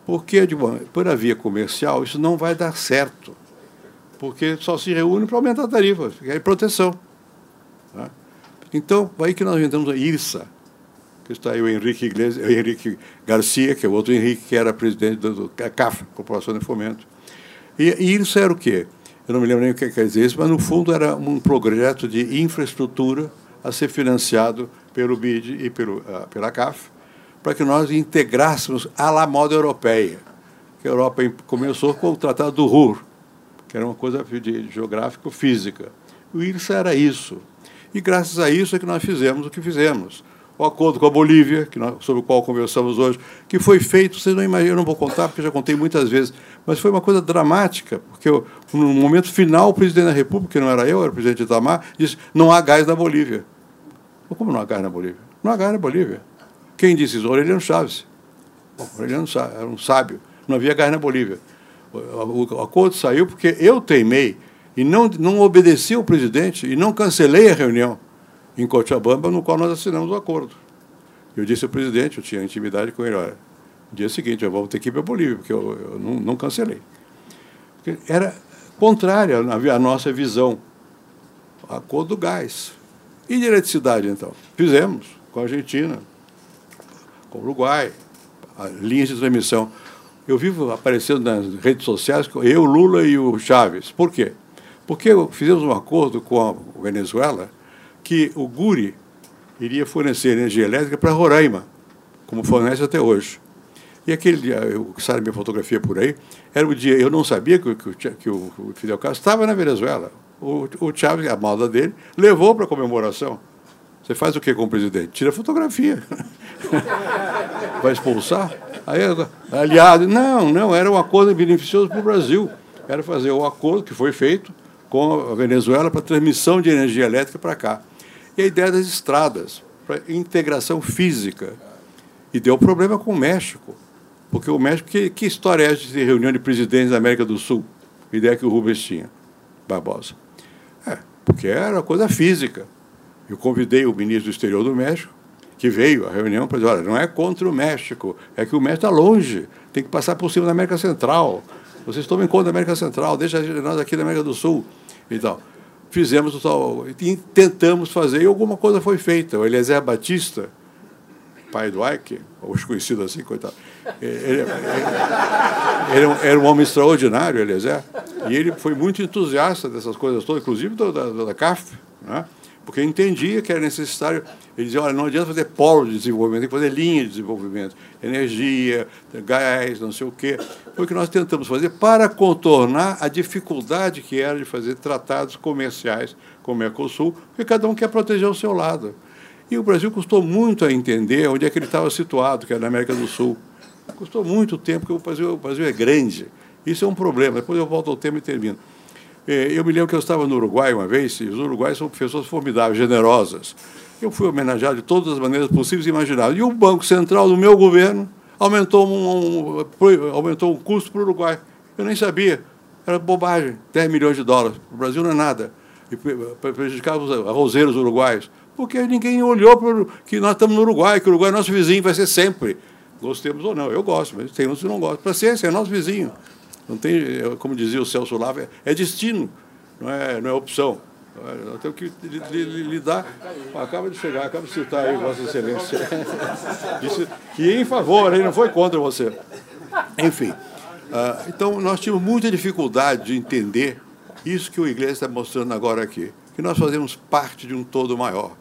Porque, de, bom, por a via comercial, isso não vai dar certo. Porque só se reúne para aumentar a tarifa, é proteção. Tá? Então, aí que nós inventamos a IRSA, que está aí o Henrique, Iglesias, o Henrique Garcia, que é o outro Henrique, que era presidente do CAF, Corporação de Fomento. E, isso era o quê? Eu não me lembro nem o que quer dizer isso, mas no fundo era um projeto de infraestrutura a ser financiado pelo BID e pelo, uh, pela CAF, para que nós integrássemos à la moda europeia. Que a Europa começou com o Tratado do Ruhr, que era uma coisa de geográfico-física. O IRSA era isso. E graças a isso é que nós fizemos o que fizemos o acordo com a Bolívia, que nós, sobre o qual conversamos hoje, que foi feito, vocês não imaginam, eu não vou contar porque já contei muitas vezes, mas foi uma coisa dramática, porque no momento final o presidente da República, que não era eu, era o presidente Itamar, disse: não há gás na Bolívia. Como não há gás na Bolívia? Não há gás na Bolívia. Quem disse isso? Aureliano Chaves. Bom, Aureliano Chaves era um sábio. Não havia gás na Bolívia. O acordo saiu porque eu teimei e não, não obedeci ao presidente e não cancelei a reunião em Cochabamba, no qual nós assinamos o acordo. Eu disse ao presidente, eu tinha intimidade com ele, olha, no dia seguinte eu vou ter que ir para a Bolívia, porque eu, eu não, não, cancelei. Porque era contrária à nossa visão. Acordo do gás. E de eletricidade, então? Fizemos com a Argentina, com o Uruguai, linhas de transmissão. Eu vivo aparecendo nas redes sociais, eu, Lula e o Chaves. Por quê? Porque fizemos um acordo com a Venezuela que o Guri iria fornecer energia elétrica para Roraima, como fornece até hoje. E aquele dia, eu saio minha fotografia por aí, era o dia, eu não sabia que, que, que o Fidel Castro estava na Venezuela. O, o Chávez, a malda dele, levou para a comemoração. Você faz o que com o presidente? Tira fotografia. Vai expulsar? Aí, aliado, não, não, era um acordo beneficioso para o Brasil. Era fazer o acordo que foi feito com a Venezuela para transmissão de energia elétrica para cá e a ideia das estradas, para integração física. E deu problema com o México, porque o México, que, que história é essa de reunião de presidentes da América do Sul? Ideia que o Rubens tinha, Barbosa. É, porque era coisa física. Eu convidei o ministro do exterior do México, que veio à reunião para dizer, olha, não é contra o México, é que o México está longe, tem que passar por cima da América Central. Vocês tomem conta da América Central, deixa nós aqui da América do Sul. E tal fizemos o tal, tentamos fazer e alguma coisa foi feita. O Eliezer Batista, pai do Ike, hoje conhecido assim, coitado, ele, ele, ele era um homem extraordinário, Eliezer, e ele foi muito entusiasta dessas coisas todas, inclusive da, da, da CAF, né? porque entendia que era necessário. Ele dizia: olha, não adianta fazer polo de desenvolvimento, tem que fazer linha de desenvolvimento, energia, gás, não sei o quê. Foi o que nós tentamos fazer para contornar a dificuldade que era de fazer tratados comerciais com o Mercosul, porque cada um quer proteger o seu lado. E o Brasil custou muito a entender onde é que ele estava situado, que era na América do Sul. Custou muito tempo, porque o Brasil, o Brasil é grande. Isso é um problema. Depois eu volto ao tema e termino. É, eu me lembro que eu estava no Uruguai uma vez, e os uruguaios são pessoas formidáveis, generosas. Eu fui homenageado de todas as maneiras possíveis e imagináveis. E o Banco Central do meu governo aumentou um, um aumentou um custo para o Uruguai. Eu nem sabia. Era bobagem, 10 milhões de dólares. O Brasil não é nada. e prejudicava os arrozeiros uruguaios? Porque ninguém olhou para que nós estamos no Uruguai, que o Uruguai é nosso vizinho, vai ser sempre. Gostemos ou não, eu gosto, mas tem uns que não gostam. Paciência, é nosso vizinho. Não tem, como dizia o Celso Lava, é destino, não é, não é opção. Nós temos que lidar. Acaba de chegar, acaba de citar aí, Vossa Excelência. Isso, que em favor, ele não foi contra você. Enfim, uh, então nós tínhamos muita dificuldade de entender isso que o Igreja está mostrando agora aqui, que nós fazemos parte de um todo maior.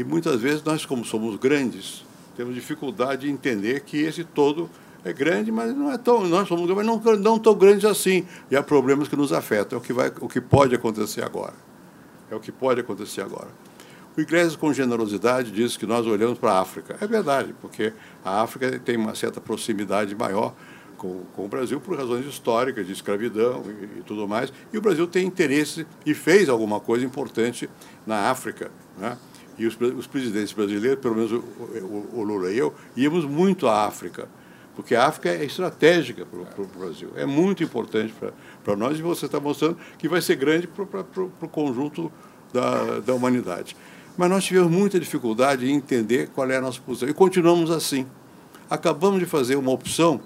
E muitas vezes nós, como somos grandes, temos dificuldade de entender que esse todo é grande, mas não é tão. Nós somos mas não, não tão grandes assim. E há problemas que nos afetam. É o que, vai, o que pode acontecer agora. É o que pode acontecer agora. O Iglesias, com generosidade, diz que nós olhamos para a África. É verdade, porque a África tem uma certa proximidade maior com, com o Brasil por razões históricas, de escravidão e, e, tudo mais. E o Brasil tem interesse e fez alguma coisa importante na África. Né? E os, os presidentes brasileiros, pelo menos o, o, o Lula e eu, íamos muito à África porque a África é estratégica para o Brasil, é muito importante para nós e você está mostrando que vai ser grande para o conjunto da, da humanidade. Mas nós tivemos muita dificuldade em entender qual é a nossa posição e continuamos assim. Acabamos de fazer uma opção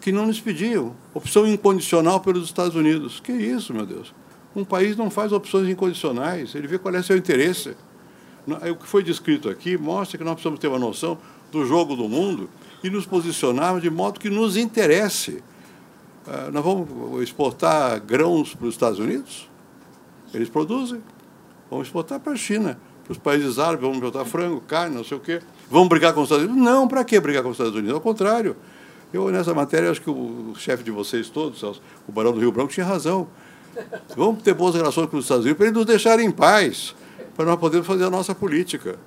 que não nos pediam, opção incondicional pelos Estados Unidos. Que isso, meu Deus? Um país não faz opções incondicionais, ele vê qual é seu interesse. O que foi descrito aqui mostra que nós precisamos ter uma noção do jogo do mundo e nos posicionarmos de modo que nos interesse. Uh, nós vamos exportar grãos para os Estados Unidos? Eles produzem. Vamos exportar para a China, para os países árabes, vamos exportar frango, carne, não sei o quê. Vamos brigar com os Estados Unidos? Não, para que brigar com os Estados Unidos? Ao contrário. Eu, nessa matéria, acho que o chefe de vocês todos, o Barão do Rio Branco, tinha razão. Vamos ter boas relações com os Estados Unidos para eles nos deixarem em paz, para nós podermos fazer a nossa política.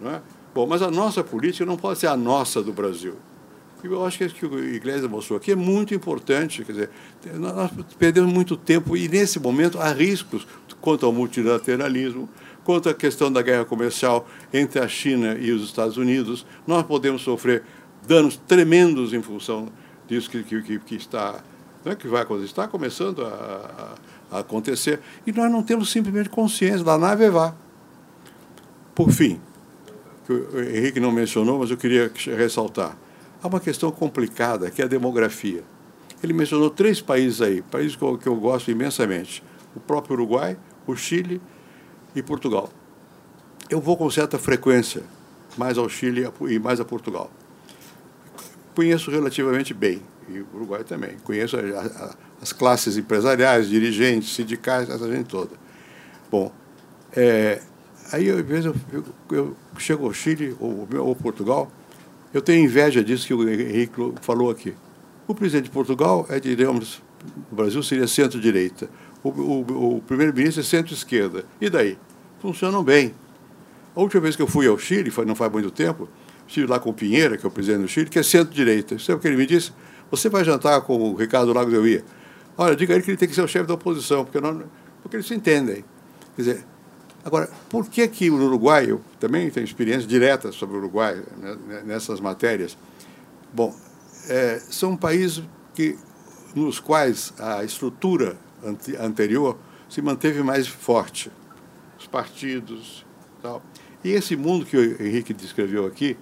Não é? Bom, mas a nossa política não pode ser a nossa do Brasil. Eu acho que o que o Iglesias mostrou aqui é muito importante. Quer dizer, nós perdemos muito tempo e, nesse momento, há riscos quanto ao multilateralismo, quanto à questão da guerra comercial entre a China e os Estados Unidos. Nós podemos sofrer danos tremendos em função disso que, que, que está, é que vai acontecer, está começando a, a, a, acontecer. E nós não temos simplesmente consciência da nave vá. Por fim, que o Henrique não mencionou, mas eu queria ressaltar. Há uma questão complicada, que é a demografia. Ele mencionou três países aí, países que eu, que eu gosto imensamente: o próprio Uruguai, o Chile e Portugal. Eu vou com certa frequência mais ao Chile e mais a Portugal. Conheço relativamente bem, e o Uruguai também. Conheço a, a, as classes empresariais, dirigentes, sindicais, essa gente toda. Bom, é, Aí, às vezes, eu, eu, eu chego ao Chile ou, ou Portugal, eu tenho inveja disso que o Henrique falou aqui. O presidente de Portugal é, digamos, no Brasil seria centro-direita. O, o, o primeiro-ministro é centro-esquerda. E daí? Funcionam bem. A última vez que eu fui ao Chile, foi, não faz muito tempo, estive lá com o Pinheira, que é o presidente do Chile, que é centro-direita. Sabe o que ele me disse? Você vai jantar com o Ricardo Lagos eu ia. Olha, diga a ele que ele tem que ser o chefe da oposição, porque, não, porque eles se entendem. Quer dizer, Agora, por que, que o Uruguai, eu também tenho experiência direta sobre o Uruguai né, né nessas matérias, bom, é, são países que, nos quais a estrutura ante, anterior se manteve mais forte, os partidos tal. E esse mundo que o Henrique descreveu aqui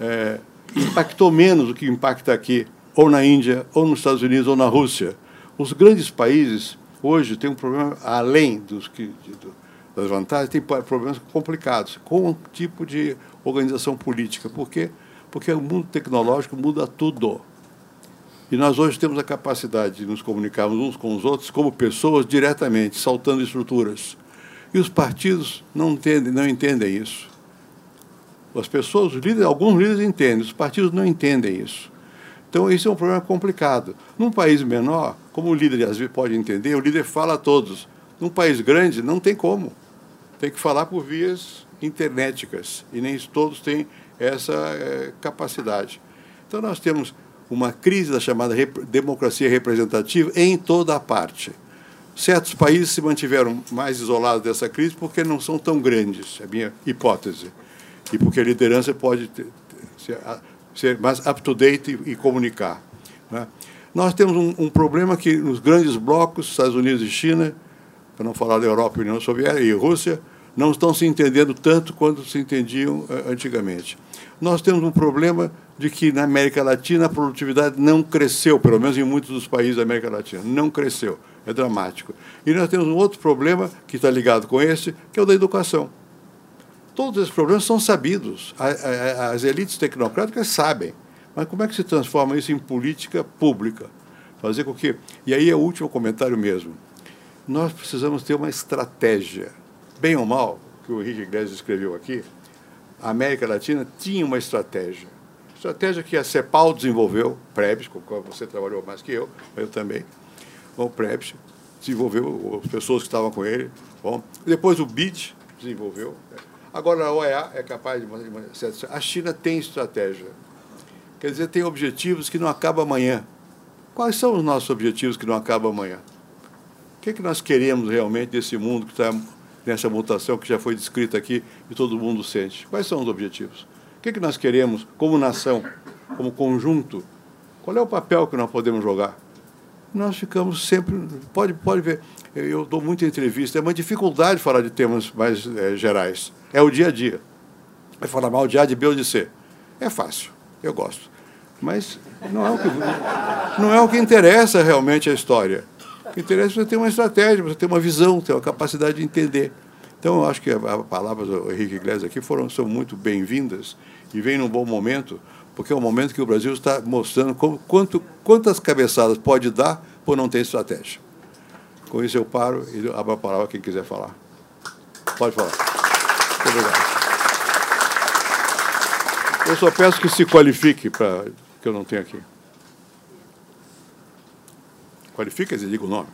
é, impactou menos do que impacta aqui, ou na Índia, ou nos Estados Unidos, ou na Rússia. Os grandes países hoje têm um problema além dos que... das vantagens, tem problemas complicados com o tipo de organização política. Por quê? Porque o mundo tecnológico muda tudo. E nós hoje temos a capacidade de nos comunicarmos uns com os outros como pessoas diretamente, saltando estruturas. E os partidos não entendem, não entendem isso. As pessoas, os líderes, alguns líderes entendem, os partidos não entendem isso. Então, isso é um problema complicado. Num país menor, como o líder às vezes pode entender, o líder fala a todos. Num país grande, não tem como tem que falar por vias internéticas e nem todos têm essa é, capacidade. Então nós temos uma crise da chamada rep democracia representativa em toda a parte. Certos países se mantiveram mais isolados dessa crise porque não são tão grandes, é a minha hipótese, e porque a liderança pode ter, ser, ser, mais up-to-date e, e, comunicar. Né? Nós temos um, um problema que nos grandes blocos, Estados Unidos e China, para não falar da Europa, União Soviética e Rússia, não estão se entendendo tanto quanto se entendiam eh, antigamente. Nós temos um problema de que na América Latina a produtividade não cresceu, pelo menos em muitos dos países da América Latina, não cresceu. É dramático. E nós temos um outro problema que está ligado com esse, que é o da educação. Todos esses problemas são sabidos. As elites tecnocráticas sabem. Mas como é que se transforma isso em política pública? Fazer com que. E aí é o último comentário mesmo. Nós precisamos ter uma estratégia bem ou mal, que o Henrique Iglesias escreveu aqui, a América Latina tinha uma estratégia. Estratégia que a CEPAL desenvolveu, Prebs, com qual você trabalhou mais que eu, eu também. O Prebs desenvolveu, as pessoas que estavam com ele. Bom, depois o BID desenvolveu. Agora a OEA é capaz de. A China tem estratégia. Quer dizer, tem objetivos que não acabam amanhã. Quais são os nossos objetivos que não acabam amanhã? O que, é que nós queremos realmente desse mundo que está nessa mutação que já foi descrita aqui e todo mundo sente. Quais são os objetivos? O que, é que nós queremos como nação, como conjunto? Qual é o papel que nós podemos jogar? Nós ficamos sempre. Pode, pode ver, eu dou muita entrevista, é uma dificuldade falar de temas mais é, gerais. É o dia a dia. Vai falar mal de A, de B ou de C. É fácil, eu gosto. Mas não é o que, não é o que interessa realmente a história. O que interessa é você ter uma estratégia, você ter uma visão, ter uma capacidade de entender. Então, eu acho que as palavras do Henrique Iglesias aqui foram, são muito bem-vindas e vêm num bom momento, porque é um momento que o Brasil está mostrando como, quanto, quantas cabeçadas pode dar por não ter estratégia. Com isso eu paro e abro a palavra a quem quiser falar. Pode falar. Muito obrigado. Eu só peço que se qualifique para que eu não tenho aqui. Qualifica e diga o nome.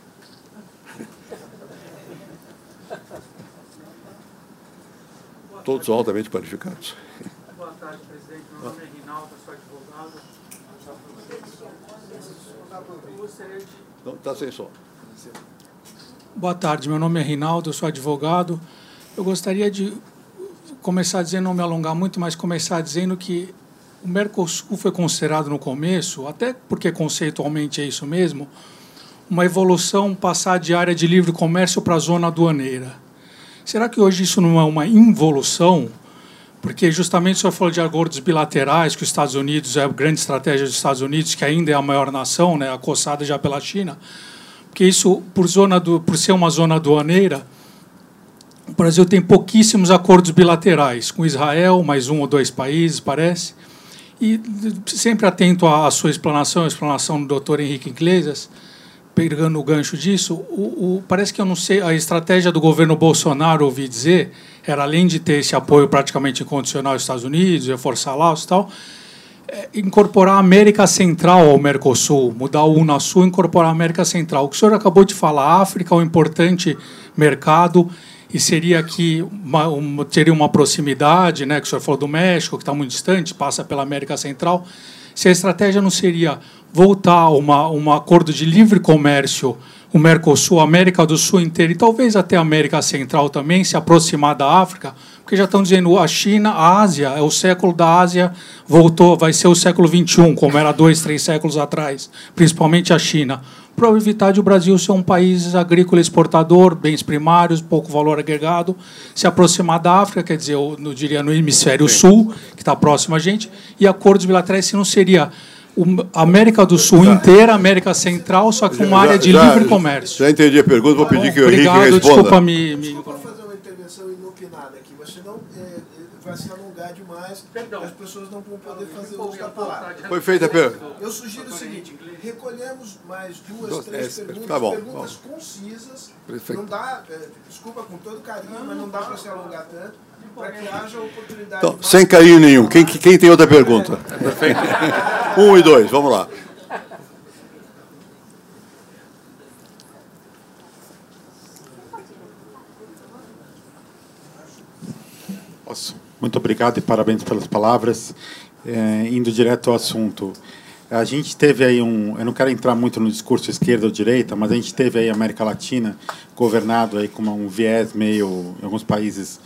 Todos altamente qualificados. Boa tarde, presidente. Meu nome é Rinaldo, sou advogado. Não, está sem som. Boa tarde, meu nome é Rinaldo, sou advogado. Eu gostaria de começar dizendo, não me alongar muito, mas começar dizendo que o Mercosul foi considerado no começo, até porque conceitualmente é isso mesmo, uma evolução passar de área de livre comércio para a zona aduaneira. Será que hoje isso não é uma involução? Porque justamente o senhor falou de acordos bilaterais, que os Estados Unidos é a grande estratégia dos Estados Unidos, que ainda é a maior nação, né, acossada já pela China. Porque isso, por, zona do, por ser uma zona aduaneira, o Brasil tem pouquíssimos acordos bilaterais, com Israel, mais um ou dois países, parece. E sempre atento à sua explanação, a explanação do doutor Henrique Iglesias, pegando o gancho disso, o, o, parece que eu não sei, a estratégia do governo Bolsonaro, ouvi dizer, era além de ter esse apoio praticamente incondicional aos Estados Unidos, reforçar Laos e tal, é, incorporar a América Central ao Mercosul, mudar o Unasul e incorporar a América Central. O que o senhor acabou de falar, a África é um importante mercado e seria que uma, uma, teria uma proximidade, né, que o senhor falou do México, que está muito distante, passa pela América Central, se a estratégia não seria voltar a um acordo de livre comércio, o Mercosul, a América do Sul inteira e talvez até a América Central também, se aproximar da África, porque já estão dizendo a China, a Ásia, é o século da Ásia, voltou, vai ser o século XXI, como era dois, três séculos atrás, principalmente a China para evitar de o Brasil ser um país agrícola exportador, bens primários, pouco valor agregado, se aproximar da África, quer dizer, eu, eu diria no hemisfério sul, que está próximo a gente, e acordos bilaterais, se não seria a América do Sul inteira, América Central, só que com uma área de já, livre comércio. Já entendi a pergunta, vou pedir que o Henrique responda. Desculpa me... me... fazer uma intervenção inopinada aqui, mas senão é, vai se Perdão. as pessoas não vão poder fazer uso da palavra. Foi feita a pergunta. Eu sugiro o seguinte, recolhemos mais duas, três perguntas, tá bom, perguntas bom. concisas. Perfeito. Não dá, é, desculpa com todo carinho, mas não dá para se alongar tanto, para que haja oportunidade. Então, sem carinho nenhum. Quem, quem tem outra pergunta? Perfeito. um e dois, vamos lá. Muito obrigado e parabéns pelas palavras. É, indo direto ao assunto, a gente teve aí um, eu não quero entrar muito no discurso esquerda ou direita, mas a gente teve aí a América Latina governado aí com um viés meio, em alguns países,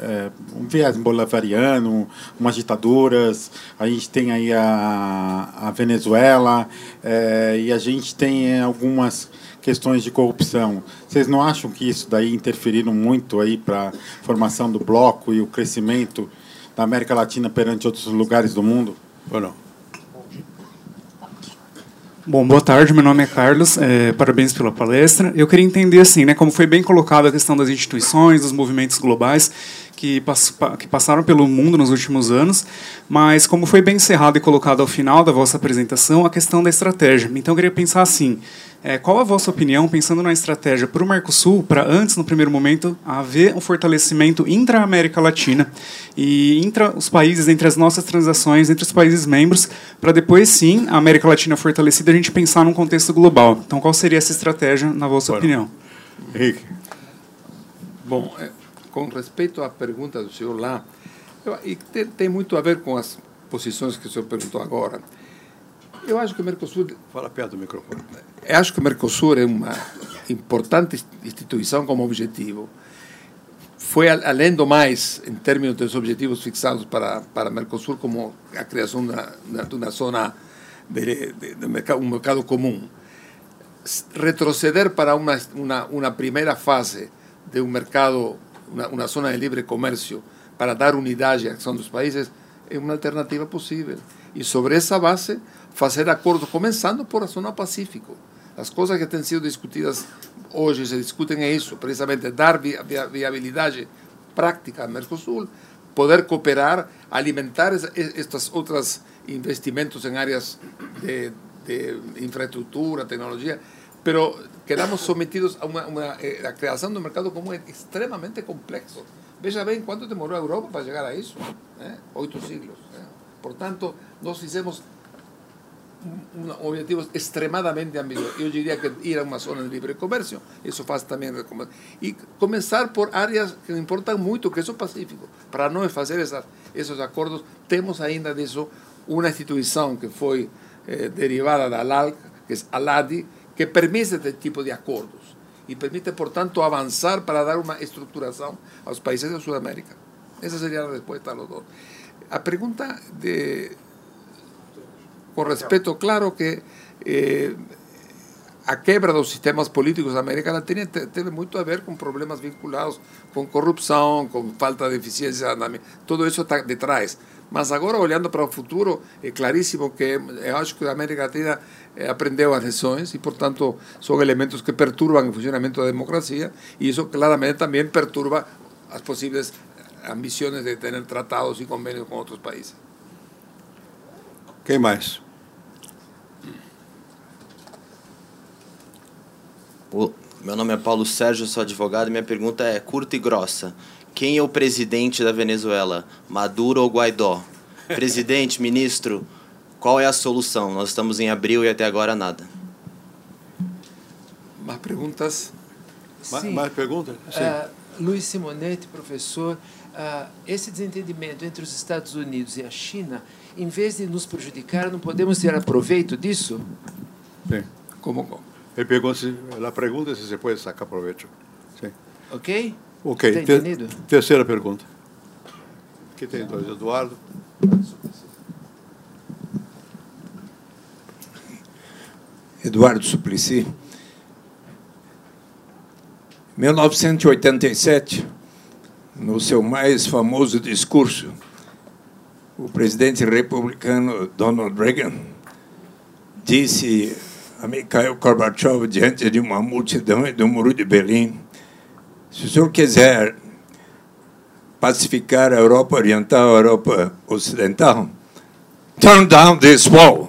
é, um viés bolivariano, umas ditaduras, a gente tem aí a, a Venezuela é, e a gente tem algumas questões de corrupção. Vocês não acham que isso daí interferiram muito aí para a formação do bloco e o crescimento da América Latina perante outros lugares do mundo? Ou não? Bom, boa tarde, meu nome é Carlos, é, parabéns pela palestra. Eu queria entender, assim, né, como foi bem colocado a questão das instituições, dos movimentos globais, que, pass que passaram pelo mundo nos últimos anos, mas como foi bem encerrado e colocado ao final da vossa apresentação, a questão da estratégia. Então eu queria pensar assim, é, qual a vossa opinião, pensando na estratégia para o Mercosul, para antes, no primeiro momento, haver um fortalecimento intra-América Latina e intra os países, entre as nossas transações, entre os países membros, para depois sim, a América Latina fortalecida, a gente pensar num contexto global. Então qual seria essa estratégia, na vossa opinião? Henrique. Bom, é, com respeito à pergunta do senhor lá, eu, e tem, tem, muito a ver com as posições que o senhor perguntou agora. Eu acho que o Mercosul. Fala perto do microfone. Eu acho que o Mercosul é uma importante instituição como objetivo. Foi além do mais, em termos dos objetivos fixados para, para Mercosul, como a criação de uma zona de, de, de mercado, um mercado comum. Retroceder para uma, uma, uma primeira fase de um mercado una, una, zona de libre comercio para dar unidad y acción a los países es una alternativa posible. Y sobre esa base, hacer acuerdos, comenzando por la zona Pacífico. Las cosas que han sido discutidas hoy se discuten en eso, precisamente dar viabilidad práctica a Mercosur, poder cooperar, alimentar estos otros investimentos en áreas de, de infraestructura, tecnología, pero quedamos sometidos a, una, una eh, creación de un mercado común extremadamente complejo. Veja bem cuánto demoró Europa para llegar a eso, ¿eh? ocho siglos. ¿eh? Por tanto, nos hicimos objetivos extremadamente ambiciosos. Yo diría que ir a una zona de libre comercio, eso faz también. Y comenzar por áreas que importan mucho, que es el Pacífico. Para no hacer esas, esos acuerdos, tenemos ainda de eso una institución que fue eh, derivada de ALALC, que es ALADI, que permite este tipo de acuerdos y permite, por tanto, avanzar para dar una estructuración a los países de Sudamérica. Esa sería la respuesta a los dos. La pregunta de, con respeto, claro que eh, a quebra los sistemas políticos de América Latina tiene mucho a ver con problemas vinculados con corrupción, con falta de eficiencia, todo eso está detrás. Mas agora, olhando para o futuro, é claríssimo que eu acho que a América Latina eh, aprendeu as lições e, portanto, são elementos que perturbam o funcionamento da democracia e isso claramente também perturba as possíveis ambições de ter tratados e convênios com outros países. Quem mais? O meu nome é Paulo Sérgio, sou advogado e minha pergunta é curta e grossa. Quem é o presidente da Venezuela? Maduro ou Guaidó? Presidente, ministro, qual é a solução? Nós estamos em abril e até agora nada. Mais perguntas? Sim. Mais perguntas? Sim. Uh, Luiz Simonetti, professor, uh, esse desentendimento entre os Estados Unidos e a China, em vez de nos prejudicar, não podemos tirar proveito disso? Sim. Como? Ele pergunta se, ela pergunta se você pode sacar proveito. Sim. Ok? Ok. Tá Ter, terceira pergunta. Aqui tem dois, Eduardo. Eduardo Suplicy. 1987, no seu mais famoso discurso, o presidente republicano Donald Reagan disse a Mikhail Gorbachev diante de uma multidão e do Muro de Berlim se o senhor quiser pacificar a Europa Oriental, a Europa Ocidental, turn down this wall.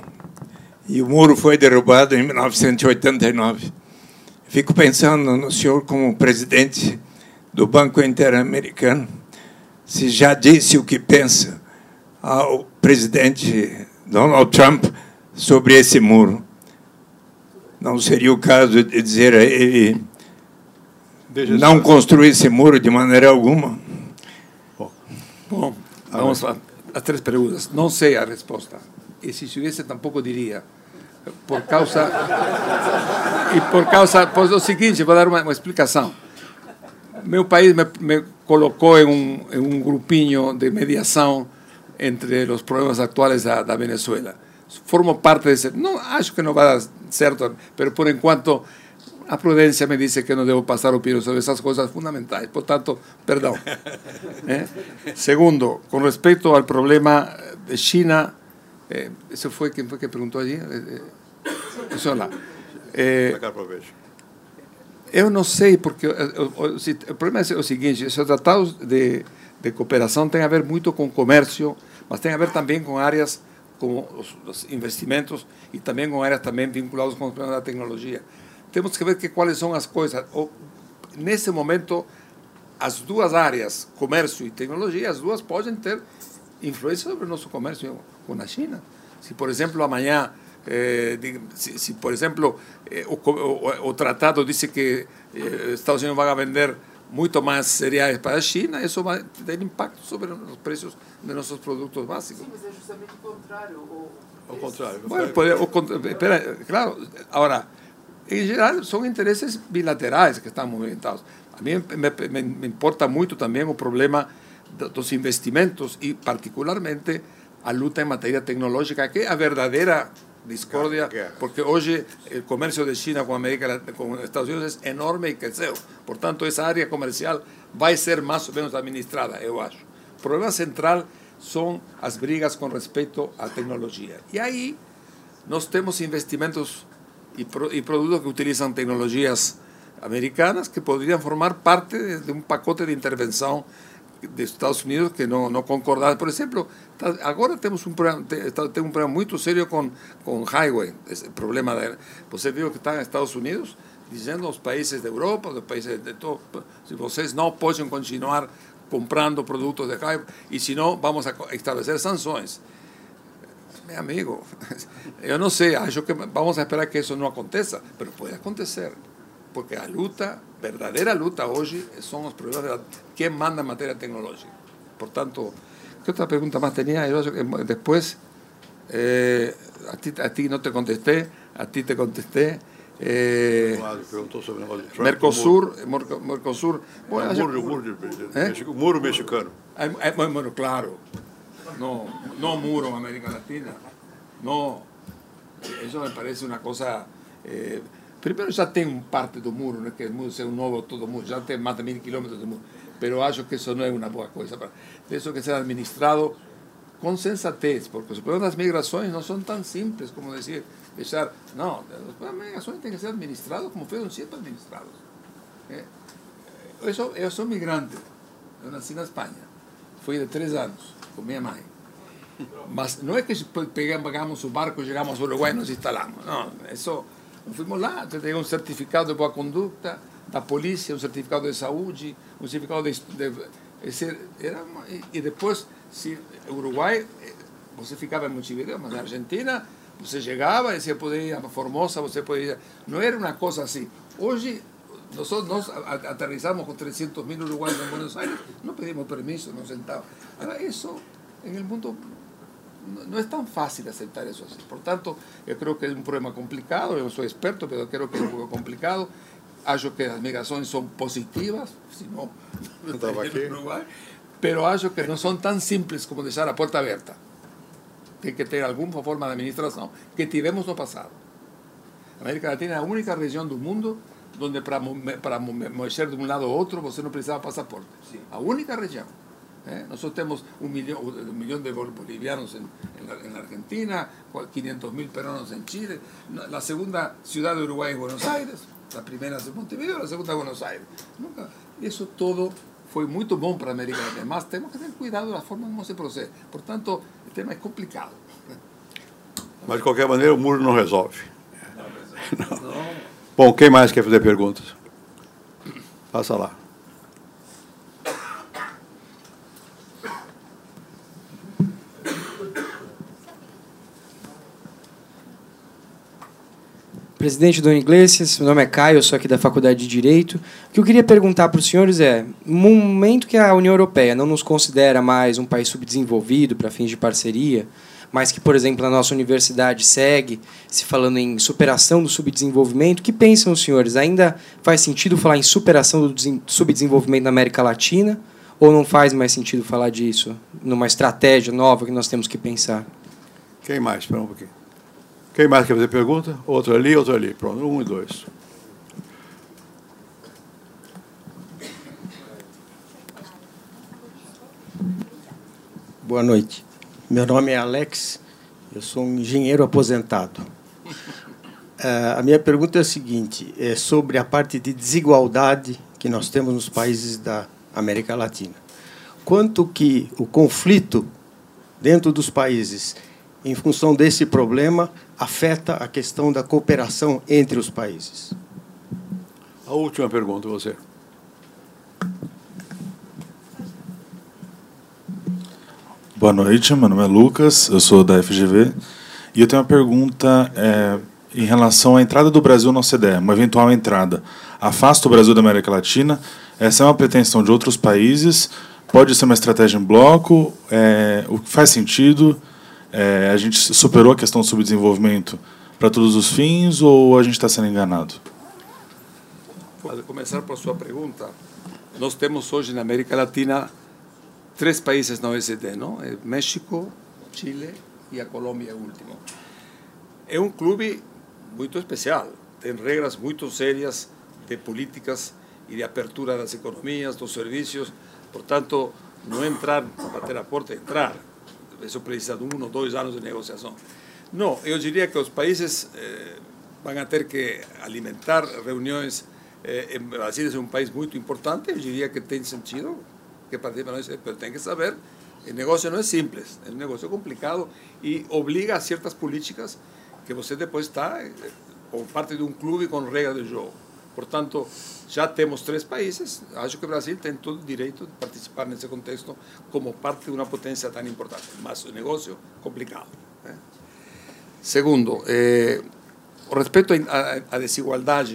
E o muro foi derrubado em 1989. Fico pensando no senhor como presidente do Banco Interamericano, se já disse o que pensa ao presidente Donald Trump sobre esse muro. Não seria o caso de dizer a ele não construir esse muro de maneira alguma? Bom, bom vamos às três perguntas. Não sei a resposta. E se soubesse, tampouco diria. Por causa. e por causa. Por o seguinte, vou dar uma, uma explicação. Meu país me, me colocou em um, em um grupinho de mediação entre os problemas atuais da, da Venezuela. Formo parte desse. Não acho que não vai dar certo, mas por enquanto a prudência me diz que não devo passar opinião sobre essas coisas fundamentais. Portanto, perdão. ¿Eh? Segundo, com respeito ao problema de China, eh, esse foi quem foi que perguntou allí. Eh, eh, lá. Eh, eu não sei, porque o, o, o, problema é o seguinte: os tratados de, de cooperação têm a ver muito com comércio, mas tem a ver também com áreas como os, os investimentos e também com áreas também vinculadas com o problema da tecnologia temos que ver que quais são as coisas. Nesse momento, as duas áreas, comércio e tecnologia, as duas podem ter influência sobre o nosso comércio com a China. Se, por exemplo, amanhã, eh, se, se, por exemplo, eh, o, o, o, tratado diz que eh, Estados Unidos vai vender muito mais cereais para a China, isso vai ter impacto sobre os preços de nossos produtos básicos. Sim, mas é justamente o contrário. O, o contrário. Bueno, pode, o, espera, claro, agora em geral, são interesses bilaterais que estão movimentados. A mim me, me, me importa muito também o problema dos investimentos e, particularmente, a luta em matéria tecnológica, que é a verdadeira discordia, porque hoje o comércio de China con, América, con Estados Unidos é enorme e cresceu. Por tanto, área comercial vai ser mais ou menos administrada, eu acho. O problema central são as brigas com respeito à tecnologia. E aí nós temos investimentos e, e produtos que utilizam tecnologias americanas que poderiam formar parte de um pacote de intervenção de Estados Unidos que não não concordava. Por exemplo, agora temos um problema, tem um problema muito sério com com highway, esse problema da, você viu que está nos Estados Unidos dizendo aos países da Europa, aos países de todo, se vocês não podem continuar comprando produtos de highway e se não vamos estabelecer sanções. Meu amigo, eu não sei, acho que vamos esperar que isso não aconteça, mas pode acontecer, porque a luta, verdadeira luta hoje, são os problemas de quem manda em matéria tecnológica. Portanto, que outra pergunta mais tinha? Que depois, eh, a, ti, a ti não te contestei, a ti te contestei. Eh, Mercosur, Mercosur. Bueno, muro, muro, ¿eh? muro mexicano. Bueno, claro. no, no muro en América Latina. No, eso me parece una cosa... Eh, primero ya tengo parte del muro, es que el muro sea un nuevo todo muro, ya tengo más de mil kilómetros de muro, pero acho que eso no es una buena cosa. Eso que sea administrado con sensatez, porque los problemas de las migraciones no son tan simples como decir, echar, no, los problemas migraciones tienen que ser administrados como fueron siempre administrados. ¿eh? Eso, yo soy migrante, yo nací en España, fui de tres años con mi mamá. Mas no es que pegamos su barco, llegamos a Uruguay y nos instalamos. No, eso, fuimos lá, te un certificado de boa conducta da polícia, um certificado de saúde, um certificado de... de era, e, depois, se Uruguai, você ficava em Montevideo, mas na Argentina, você chegava e você podia ir a Formosa, você podia... Não era uma coisa assim. Hoje, nós, aterrizamos com 300 mil uruguaios em Buenos Aires, não pedimos permiso, não sentávamos. Agora, isso, em el mundo no es tan fácil aceptar eso así. Por tanto, yo creo que es un problema complicado, yo no soy experto, pero creo que es un poco complicado. Acho que las migraciones son positivas, si no, no pero acho que no son tan simples como dejar la puerta abierta. Tiene que tener alguna forma de administración que tivemos no pasado. América Latina es la única región del mundo donde para, para mover de un lado a otro você no precisaba pasaporte. La única región. ¿Eh? Nosotros tenemos un millón, un millón de bolivianos en, en, la, en la, Argentina, 500 mil peruanos en Chile. La segunda ciudad de Uruguay es Buenos Aires, la primera es Montevideo, la segunda es Buenos Aires. Nunca, eso todo foi muito bom para a América Latina, mas temos que ter cuidado da forma como se procede. Portanto, o tema é complicado. Mas, de qualquer maneira, o muro não resolve. Não. Não. Bom, quem mais quer fazer perguntas? Passa lá. Presidente Dona Iglesias, meu nome é Caio, eu sou aqui da Faculdade de Direito. O que eu queria perguntar para os senhores é: no momento que a União Europeia não nos considera mais um país subdesenvolvido para fins de parceria, mas que, por exemplo, a nossa universidade segue se falando em superação do subdesenvolvimento, o que pensam os senhores? Ainda faz sentido falar em superação do subdesenvolvimento na América Latina? Ou não faz mais sentido falar disso numa estratégia nova que nós temos que pensar? Quem mais? Espera um pouquinho. Quem mais quer fazer pergunta? Outro ali, outro ali. Pronto, um e dois. Boa noite. Meu nome é Alex, eu sou um engenheiro aposentado. Uh, a minha pergunta é a seguinte: é sobre a parte de desigualdade que nós temos nos países da América Latina. Quanto que o conflito dentro dos países, em função desse problema, afeta a questão da cooperação entre os países? A última pergunta, você. Boa noite, meu nome é Lucas, eu sou da FGV e eu tenho uma pergunta é, em relação à entrada do Brasil na OCDE, uma eventual entrada. Afasta o Brasil da América Latina? Essa é uma pretensão de outros países? Pode ser uma estratégia em bloco? É, o que faz sentido? É, a gente superou a questão do subdesenvolvimento para todos os fins ou a gente está sendo enganado? Para começar por sua pergunta, nós temos hoje na América Latina três países na OECD, não? É México, Chile e a Colômbia último. É um clube muito especial, tem regras muito sérias de políticas e de apertura das economias, dos serviços, portanto, não entrar, bater a porta, entrar. Isso precisa de um ou dois anos de negociação. Não, eu diria que os países eh, vão ter que alimentar reuniões. Eh, o Brasil é um país muito importante, eu diria que tem sentido que eso, pero tienen que saber, el negocio no es simple, es un negocio complicado y obliga a ciertas políticas que usted después está eh, como parte de un club y con reglas de juego. Por tanto, ya tenemos tres países, acho que Brasil tiene todo el derecho de participar en ese contexto como parte de una potencia tan importante, más un negocio complicado. ¿eh? Segundo, eh, respecto a, a desigualdad,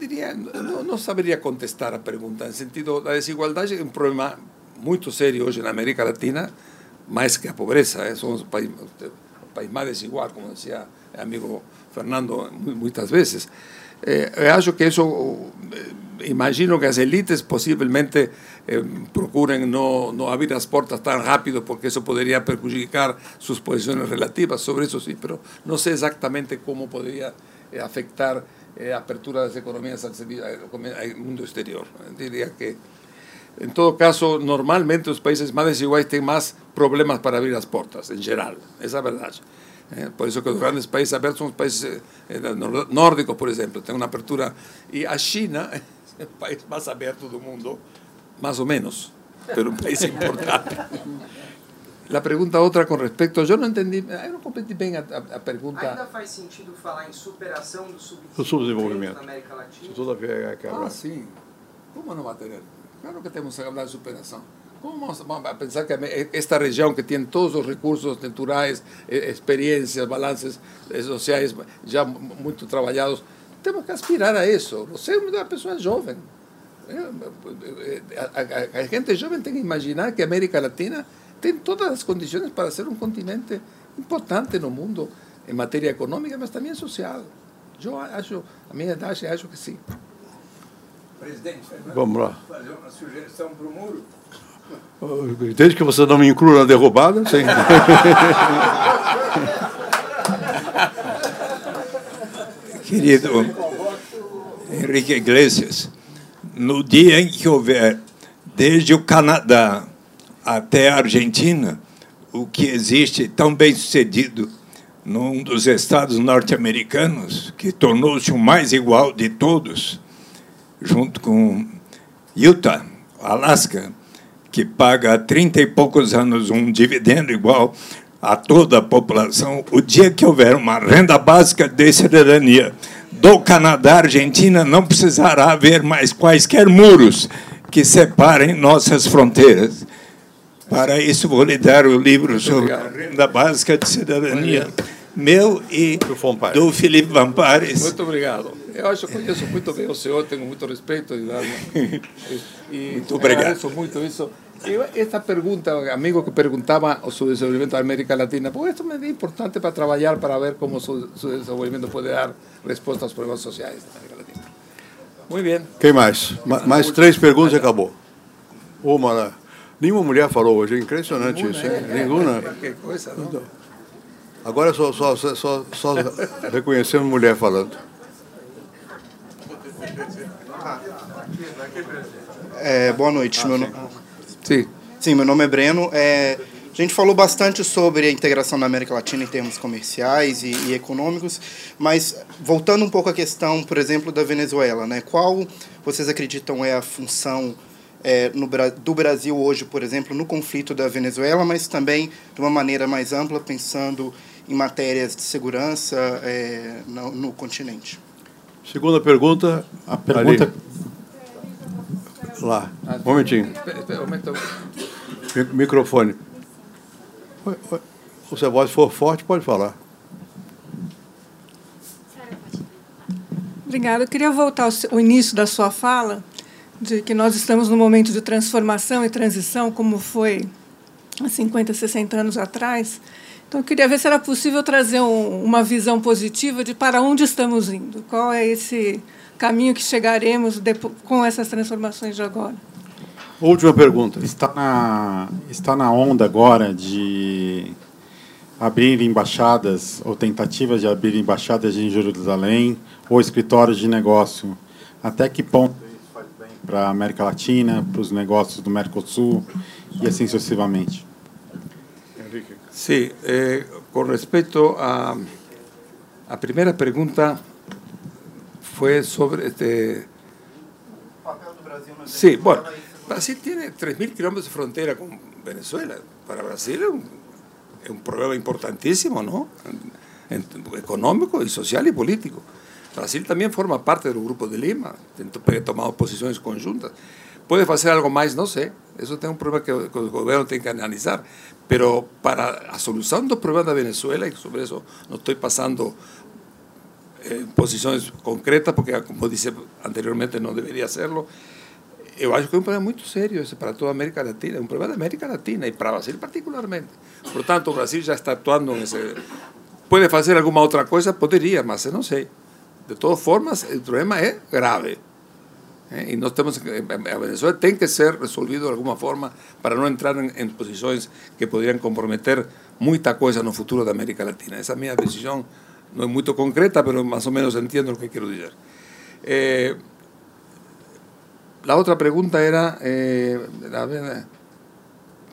diría, no, no, sabería contestar a pregunta, en sentido, la desigualdad es un problema muy serio hoy en América Latina, más que la pobreza, ¿eh? somos un país, país, más desigual, como el amigo Fernando muchas veces. Eh, acho que eso, eh, imagino que las élites posiblemente eh, procuren no, no abrir las puertas tan rápido porque eso podría perjudicar sus posiciones relativas, sobre eso sí, pero no sé exactamente cómo podría eh, afectar eh, apertura de las economías al, al, mundo exterior. Diría que, en todo caso, normalmente los países más desiguales tienen más problemas para abrir las puertas, en general, esa es la verdad. Eh, por eso que los grandes países abiertos son los países eh, nórdicos, por ejemplo, tienen una apertura. Y a China, el país más abierto del mundo, más o menos, pero un país importante. La pregunta outra com respeito, eu não entendi, eu não compreendi bem a, a, a pergunta. Ainda faz sentido falar em superação do subdesenvolvimento na América Latina? Toda vez que Ah, sim. Como não vai ter? Claro que temos que falar de superação. Como vamos a pensar que esta região que tem todos os recursos naturais, experiências, balances sociais já muito trabalhados, temos que aspirar a isso. Você é uma pessoa jovem. A, a, a gente jovem tem que imaginar que a América Latina tiene todas las condiciones para ser un continente importante en el mundo en materia económica, pero también social. Yo acho, a minha idade, acho que sim. Presidente, vamos lá. Fazer uma sugestão para o muro? Desde que você não me inclua na derrubada, sim. Querido Henrique Iglesias, no dia em que houver, desde o Canadá até a Argentina, o que existe tão bem sucedido num dos estados norte-americanos, que tornou-se o mais igual de todos, junto com Utah, Alasca, que paga há 30 e poucos anos um dividendo igual a toda a população, o dia que houver uma renda básica de cidadania do Canadá, Argentina, não precisará haver mais quaisquer muros que separem nossas fronteiras. Para isso, vou lhe dar o livro sobre a renda básica de cidadania, meu e do Felipe Vampares. Muito obrigado. Eu acho que conheço muito bem o senhor, tenho muito respeito. E, muito obrigado. Agradeço muito isso. esta pergunta, amigo que perguntaba sobre el desenvolvimento de América Latina, pues esto me es importante para trabajar, para ver cómo su, su desenvolvimiento puede dar respuesta a los problemas sociales de América Latina. Muy bien. Quem mais? Mais três perguntas e acabou. Uma lá. Nenhuma mulher falou hoje, é impressionante Nenhuma, isso, hein? É, Nenhuma. Que coisa, não? Então, agora só, só, só, só reconhecendo mulher falando. É, boa noite. Ah, meu sim. No... sim. sim, meu nome é Breno. É, a gente falou bastante sobre a integração da América Latina em termos comerciais e, e, econômicos, mas voltando um pouco à questão, por exemplo, da Venezuela, né? Qual vocês acreditam é a função é, no, do Brasil hoje, por exemplo, no conflito da Venezuela, mas também de uma maneira mais ampla, pensando em matérias de segurança é, no, no, continente. Segunda pergunta. A pergunta. Ali. Lá. Um momentinho. Microfone. Se a voz for forte, pode falar. Obrigada. Eu queria voltar ao início da sua fala, de que nós estamos num momento de transformação e transição, como foi há 50, 60 anos atrás. Então, eu queria ver se era possível trazer um, uma visão positiva de para onde estamos indo. Qual é esse caminho que chegaremos depois, com essas transformações de agora? Última pergunta. Está na, está na onda agora de abrir embaixadas ou tentativas de abrir embaixadas em Jerusalém ou escritórios de negócio. Até que ponto isso faz bem para a América Latina, para os negócios do Mercosul e assim sucessivamente? Sim, eh, com respeito a a primeira pergunta foi sobre este. Sí, bueno, Brasil tiene 3.000 kilómetros de frontera con Venezuela. Para Brasil es un, problema importantísimo, ¿no? En, económico y social y político. Brasil también forma parte del grupo de Lima, ha tomado posiciones conjuntas. Puede hacer algo más, no sé. Eso es un problema que, que el gobierno tiene que analizar. Pero para la solución dos problemas de Venezuela, y sobre eso no estoy pasando eh, posiciones concretas, porque como dice anteriormente no debería hacerlo, eu acho que é um problema muito sério esse para toda a América Latina, é um problema da América Latina e para o Brasil particularmente. Portanto, o Brasil já está atuando nesse. Pode fazer alguma outra coisa? Poderia, mas eu não sei. De todas formas, o problema é grave. Eh, e nós temos a Venezuela tem que ser resolvido de alguma forma para não entrar em, em posições que poderiam comprometer muita coisa no futuro da América Latina. Essa é a minha decisão não é muito concreta, mas mais ou menos entendo o que quero dizer. Eh, la otra pregunta era, eh,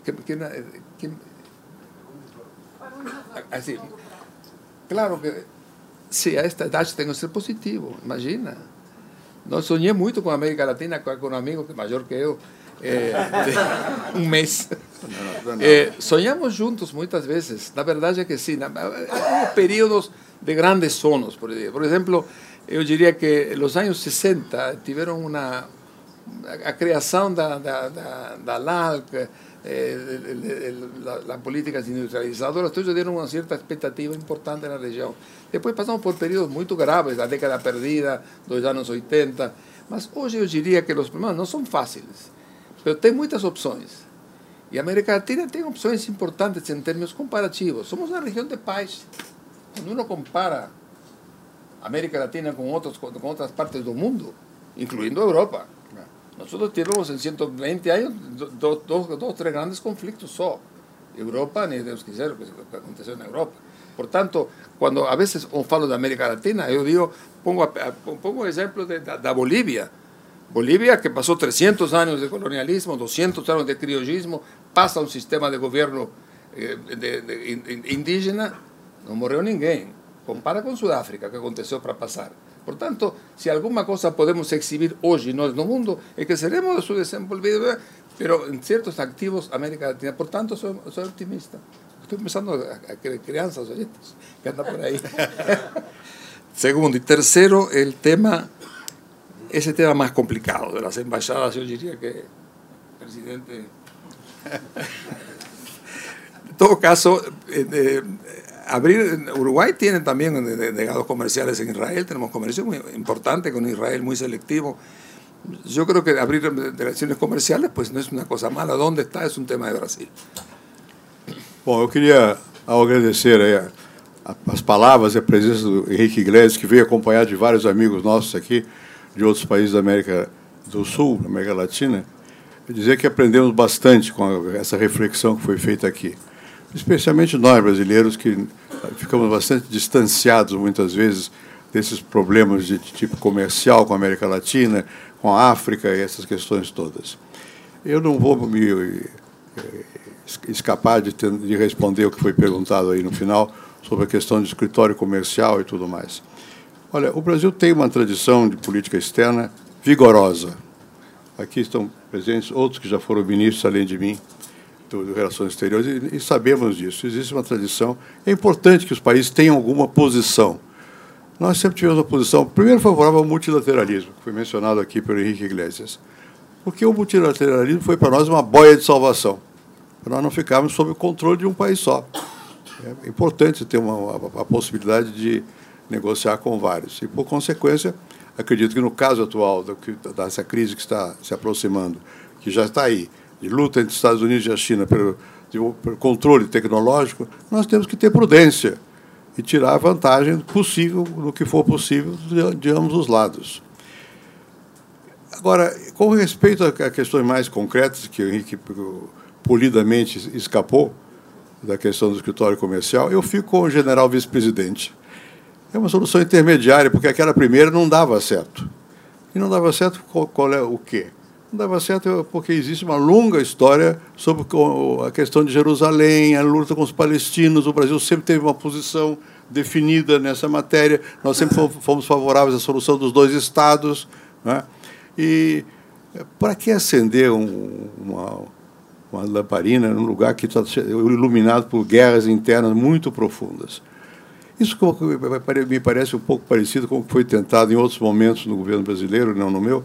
¿quién, quién, quién? Así, claro que sí, a esta edad tengo que ser positivo, imagina. No soñé mucho con América Latina, con un amigo que mayor que yo, eh, un mes. Eh, soñamos juntos muchas veces, la verdad es que sí. Hubo periodos de grandes sonos, por ejemplo, yo diría que los años 60 tuvieron una, a criação da, da, da, da LALC, eh, las políticas industrializadoras, todo eso dieron una cierta expectativa importante na região. Depois passamos por períodos muito graves, a década perdida, dos anos 80, mas hoje eu diria que os problemas não são fáceis, mas tem muitas opções. E a América Latina tem opções importantes em termos comparativos. Somos uma região de paz. Quando uno compara América Latina com, outros, com outras partes do mundo, incluindo a Europa, nosotros tenemos en 120 años dos, dos, dos tres grandes conflictos solo. Europa, ni Dios quiser lo que aconteció en Europa. Por tanto, cuando a veces falo de América Latina, yo digo, pongo, pongo ejemplo de, de, de, Bolivia. Bolivia, que pasó 300 años de colonialismo, 200 años de criollismo, pasa un sistema de gobierno eh, de, de, indígena, no murió ninguém. Compara con Sudáfrica, que aconteció para pasar. Por tanto, se alguma coisa podemos exhibir hoje nós no mundo, é que seremos subdesenvolvidos, pero em certos ativos América Latina. Por tanto, sou otimista. Estou começando a, querer crianças, oyentes, que andam por aí. Segundo. E terceiro, o tema, esse tema mais complicado, das embaixadas, eu diria que o presidente... em todo caso, eh, eh, abrir, Uruguay tiene también delegados comerciales en Israel, tenemos comercio muy importante con Israel, muy selectivo. Yo creo que abrir relaciones comerciales pues no es una cosa mala. ¿Dónde está? Es un tema de Brasil. Bom, eu queria agradecer as palavras e a presença do Henrique Iglesias, que veio acompanhado de vários amigos nossos aqui, de outros países da América do Sul, da América Latina. dizer que aprendemos bastante com essa reflexão que foi feita aqui. Especialmente nós, brasileiros, que ficamos bastante distanciados, muitas vezes, desses problemas de tipo comercial com a América Latina, com a África e essas questões todas. Eu não vou me eh, escapar de, ter, de responder o que foi perguntado aí no final sobre a questão de escritório comercial e tudo mais. Olha, o Brasil tem uma tradição de política externa vigorosa. Aqui estão presentes outros que já foram ministros, além de mim, do, Relações Exteriores, e, e sabemos disso. Existe uma tradição. É importante que os países tenham alguma posição. Nós sempre tivemos uma posição, primeiro, favorável ao multilateralismo, que foi mencionado aqui pelo Henrique Iglesias. Porque o multilateralismo foi para nós uma boia de salvação, para nós não ficarmos sob o controle de um país só. É importante ter uma, a, a possibilidade de negociar com vários. E, por consequência, acredito que no caso atual dessa crise que está se aproximando, que já está aí, de luta entre Estados Unidos e a China pelo, pelo controle tecnológico, nós temos que ter prudência e tirar a vantagem possível, no que for possível, de, de ambos os lados. Agora, com respeito a questões mais concretas, que o Henrique polidamente escapou da questão do escritório comercial, eu fico com o general vice-presidente. É uma solução intermediária, porque aquela primeira não dava certo. E não dava certo qual é o quê? Não dava certo porque existe uma longa história sobre a questão de Jerusalém, a luta com os palestinos. O Brasil sempre teve uma posição definida nessa matéria. Nós sempre fomos favoráveis à solução dos dois estados. Né? E para que acender um, uma, uma lamparina num lugar que está iluminado por guerras internas muito profundas? Isso me parece um pouco parecido com o que foi tentado em outros momentos no governo brasileiro, não no meu,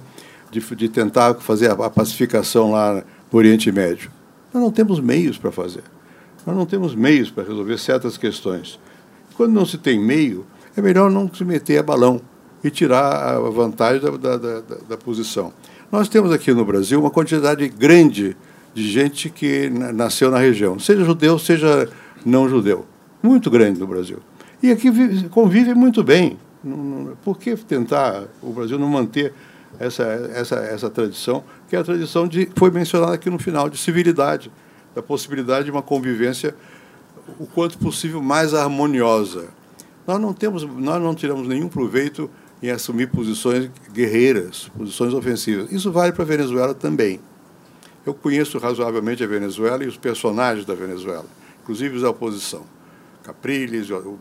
de, de tentar fazer a, a pacificação lá no Oriente Médio. Nós não temos meios para fazer. Nós não temos meios para resolver certas questões. Quando não se tem meio, é melhor não se meter a balão e tirar a vantagem da, da, da, da posição. Nós temos aqui no Brasil uma quantidade grande de gente que nasceu na região, seja judeu, seja não judeu. Muito grande no Brasil. E aqui vive, convive muito bem. Por que tentar o Brasil não manter essa, essa, essa tradição, que é a tradição de foi mencionada aqui no final, de civilidade, da possibilidade de uma convivência o quanto possível mais harmoniosa. Nós não temos, nós não tiramos nenhum proveito em assumir posições guerreiras, posições ofensivas. Isso vale para a Venezuela também. Eu conheço razoavelmente a Venezuela e os personagens da Venezuela, inclusive os da oposição. Capriles, o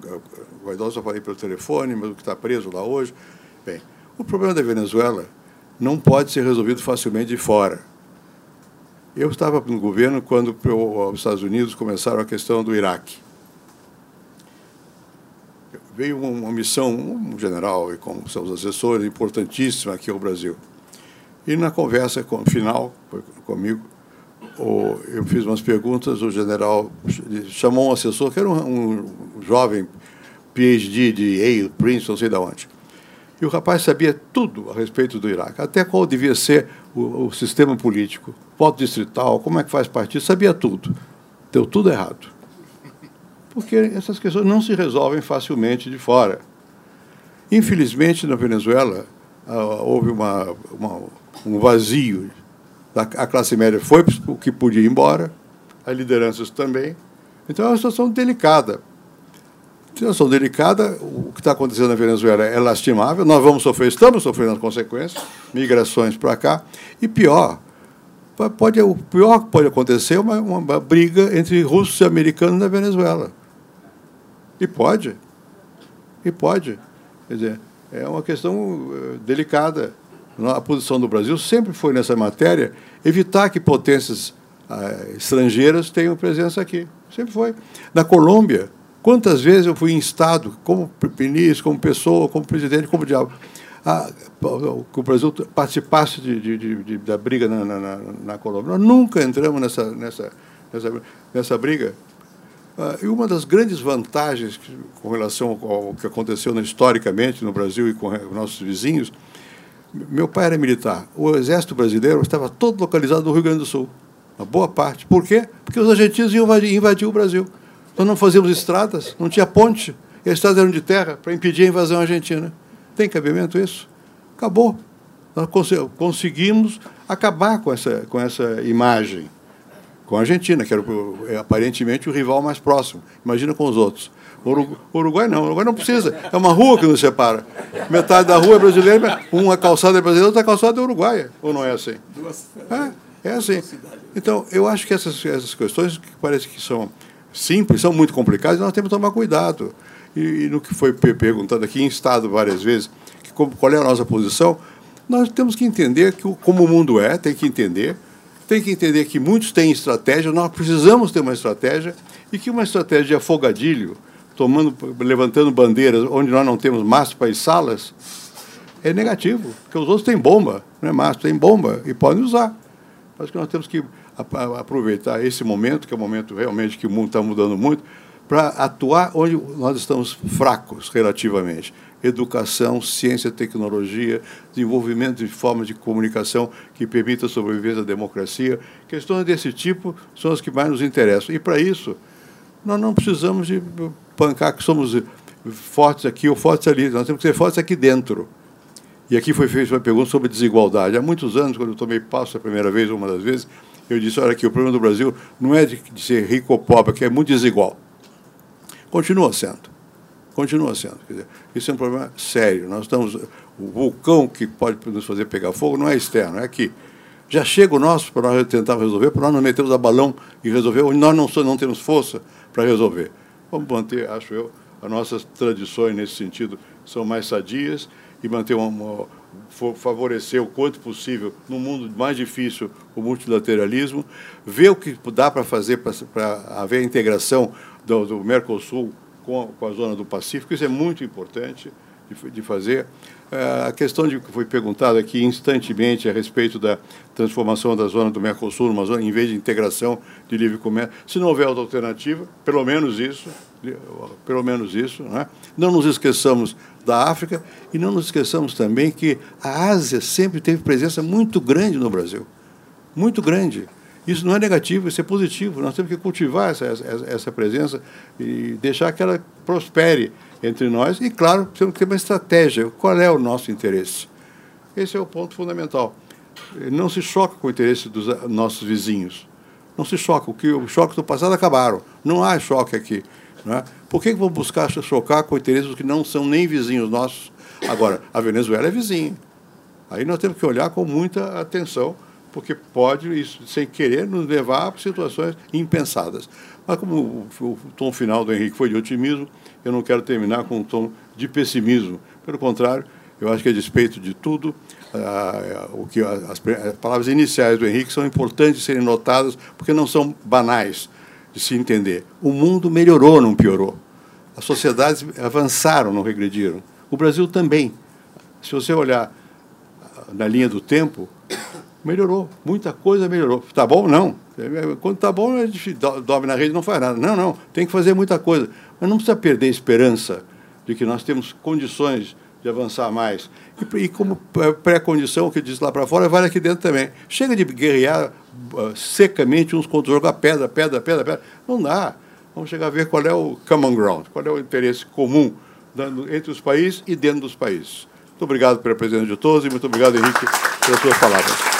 Guaidó só falei pelo telefone, mas o que está preso lá hoje. Bem, o problema da Venezuela não pode ser resolvido facilmente de fora. Eu estava no governo quando os Estados Unidos começaram a questão do Iraque. Veio uma missão, um general e com seus assessores, importantíssima aqui ao Brasil. E na conversa final comigo, eu fiz umas perguntas, o general chamou um assessor, que era um, um jovem PhD de Yale, Princeton, não sei de onde. E o rapaz sabia tudo a respeito do Iraque, até qual devia ser o, o sistema político, voto distrital, como é que faz partido, sabia tudo. Deu tudo errado. Porque essas questões não se resolvem facilmente de fora. Infelizmente, na Venezuela, ah, houve uma, uma, um vazio a classe média foi o que podia ir embora, as lideranças também. Então é uma situação delicada. Situação delicada, o que está acontecendo na Venezuela é lastimável, nós vamos sofrer, estamos sofrendo as consequências, migrações para cá, e pior, pode, o pior que pode acontecer é uma, uma briga entre russos e americanos na Venezuela. E pode. E pode. Quer dizer, é uma questão eh, delicada a posição do Brasil sempre foi nessa matéria evitar que potências ah, estrangeiras tenham presença aqui. Sempre foi. Na Colômbia, quantas vezes eu fui instado, como ministro, como pessoa, como presidente, como diabo, a, que o Brasil participasse de, de, de, da briga na, na, na, Colômbia. Nós nunca entramos nessa, nessa, nessa, nessa briga. Ah, e uma das grandes vantagens com relação ao que aconteceu historicamente no Brasil e com nossos vizinhos meu pai era militar. O exército brasileiro estava todo localizado no Rio Grande do Sul. Uma boa parte. Por quê? Porque os argentinos iam invadir o Brasil. Nós não fazíamos estradas, não tinha ponte. E as estradas eram de terra para impedir a invasão argentina. Tem cabimento isso? Acabou. Nós conseguimos acabar com essa, com essa imagem. Com a Argentina, que era é, aparentemente o rival mais próximo. Imagina com os outros. O Uruguai não, o Uruguai não precisa. É uma rua que nos separa. Metade da rua é brasileira, uma calçada é brasileira, outra calçada é uruguaia. Ou não é assim? É, é assim. Então, eu acho que essas, essas questões que parece que são simples, são muito complicadas, nós temos que tomar cuidado. E, e no que foi perguntado aqui em Estado várias vezes, que, qual é a nossa posição, nós temos que entender que, como o mundo é, tem que entender, tem que entender que muitos têm estratégia, nós precisamos ter uma estratégia, e que uma estratégia de afogadilho, tomando, levantando bandeiras onde nós não temos mastro e salas, é negativo, porque os outros têm bomba, não é mastro, tem bomba, e podem usar. Acho que nós temos que aproveitar esse momento, que é um momento realmente que o mundo está mudando muito, para atuar onde nós estamos fracos relativamente. Educação, ciência, tecnologia, desenvolvimento de formas de comunicação que permita a da democracia. Questões desse tipo são as que mais nos interessam. E, para isso, nós não precisamos de pancar que somos fortes aqui ou fortes ali. Nós temos que ser fortes aqui dentro. E aqui foi feita uma pergunta sobre desigualdade. Há muitos anos, quando eu tomei passo a primeira vez, uma das vezes, eu disse: olha, aqui, o problema do Brasil não é de, de ser rico ou pobre, que é muito desigual. Continua sendo. Continua sendo. Dizer, isso é um problema sério. Nós estamos. O vulcão que pode nos fazer pegar fogo não é externo, é aqui. Já chega o nosso para nós tentar resolver, para nós não metermos a balão e resolver, onde nós não, não temos força para resolver. Vamos manter, acho eu, as nossas tradições nesse sentido são mais sadias e manter uma, uma favorecer o quanto possível, no mundo mais difícil, o multilateralismo, ver o que dá para fazer para haver a integração do, do Mercosul com, com, a zona do Pacífico, isso é muito importante de, de fazer. É, a questão de que foi perguntada aqui instantemente a respeito da transformação da zona do Mercosul numa zona, em vez de integração de livre comércio, se não houver outra alternativa, pelo menos isso, pelo menos isso. Né? Não nos esqueçamos da África e não nos esqueçamos também que a Ásia sempre teve presença muito grande no Brasil. Muito grande. Isso não é negativo, isso é positivo. Nós temos que cultivar essa, essa, essa presença e deixar que ela prospere entre nós. E, claro, temos que ter uma estratégia. Qual é o nosso interesse? Esse é o ponto fundamental. Não se choca com o interesse dos nossos vizinhos. Não se choca. O que os choques do passado acabaram. Não há choque aqui. Né? Por que, vão buscar chocar com interesses que não são nem vizinhos nossos? Agora, a Venezuela é vizinha. Aí nós temos que olhar com muita atenção, porque pode, isso, sem querer, nos levar a situações impensadas. Mas como o, tom final do Henrique foi de otimismo, eu não quero terminar com um tom de pessimismo. Pelo contrário, eu acho que a despeito de tudo, o que as, as, palavras iniciais do Henrique são importantes serem notadas, porque não são banais de se entender. O mundo melhorou, não piorou. As sociedades avançaram, não regrediram. O Brasil também. Se você olhar na linha do tempo, melhorou. Muita coisa melhorou. Está bom? Não. Quando está bom, a gente dorme na rede e não faz nada. Não, não. Tem que fazer muita coisa. Mas não precisa perder a esperança de que nós temos condições de avançar mais. E, e como pré-condição, o que diz lá para fora, vale aqui dentro também. Chega de guerrear uh, secamente uns contra os outros, jogar pedra, pedra, pedra, pedra. Não dá. Vamos chegar a ver qual é o common ground, qual é o interesse comum entre os países e dentro dos países. Muito obrigado pela presença de todos e muito obrigado, Henrique, pelas suas palavras.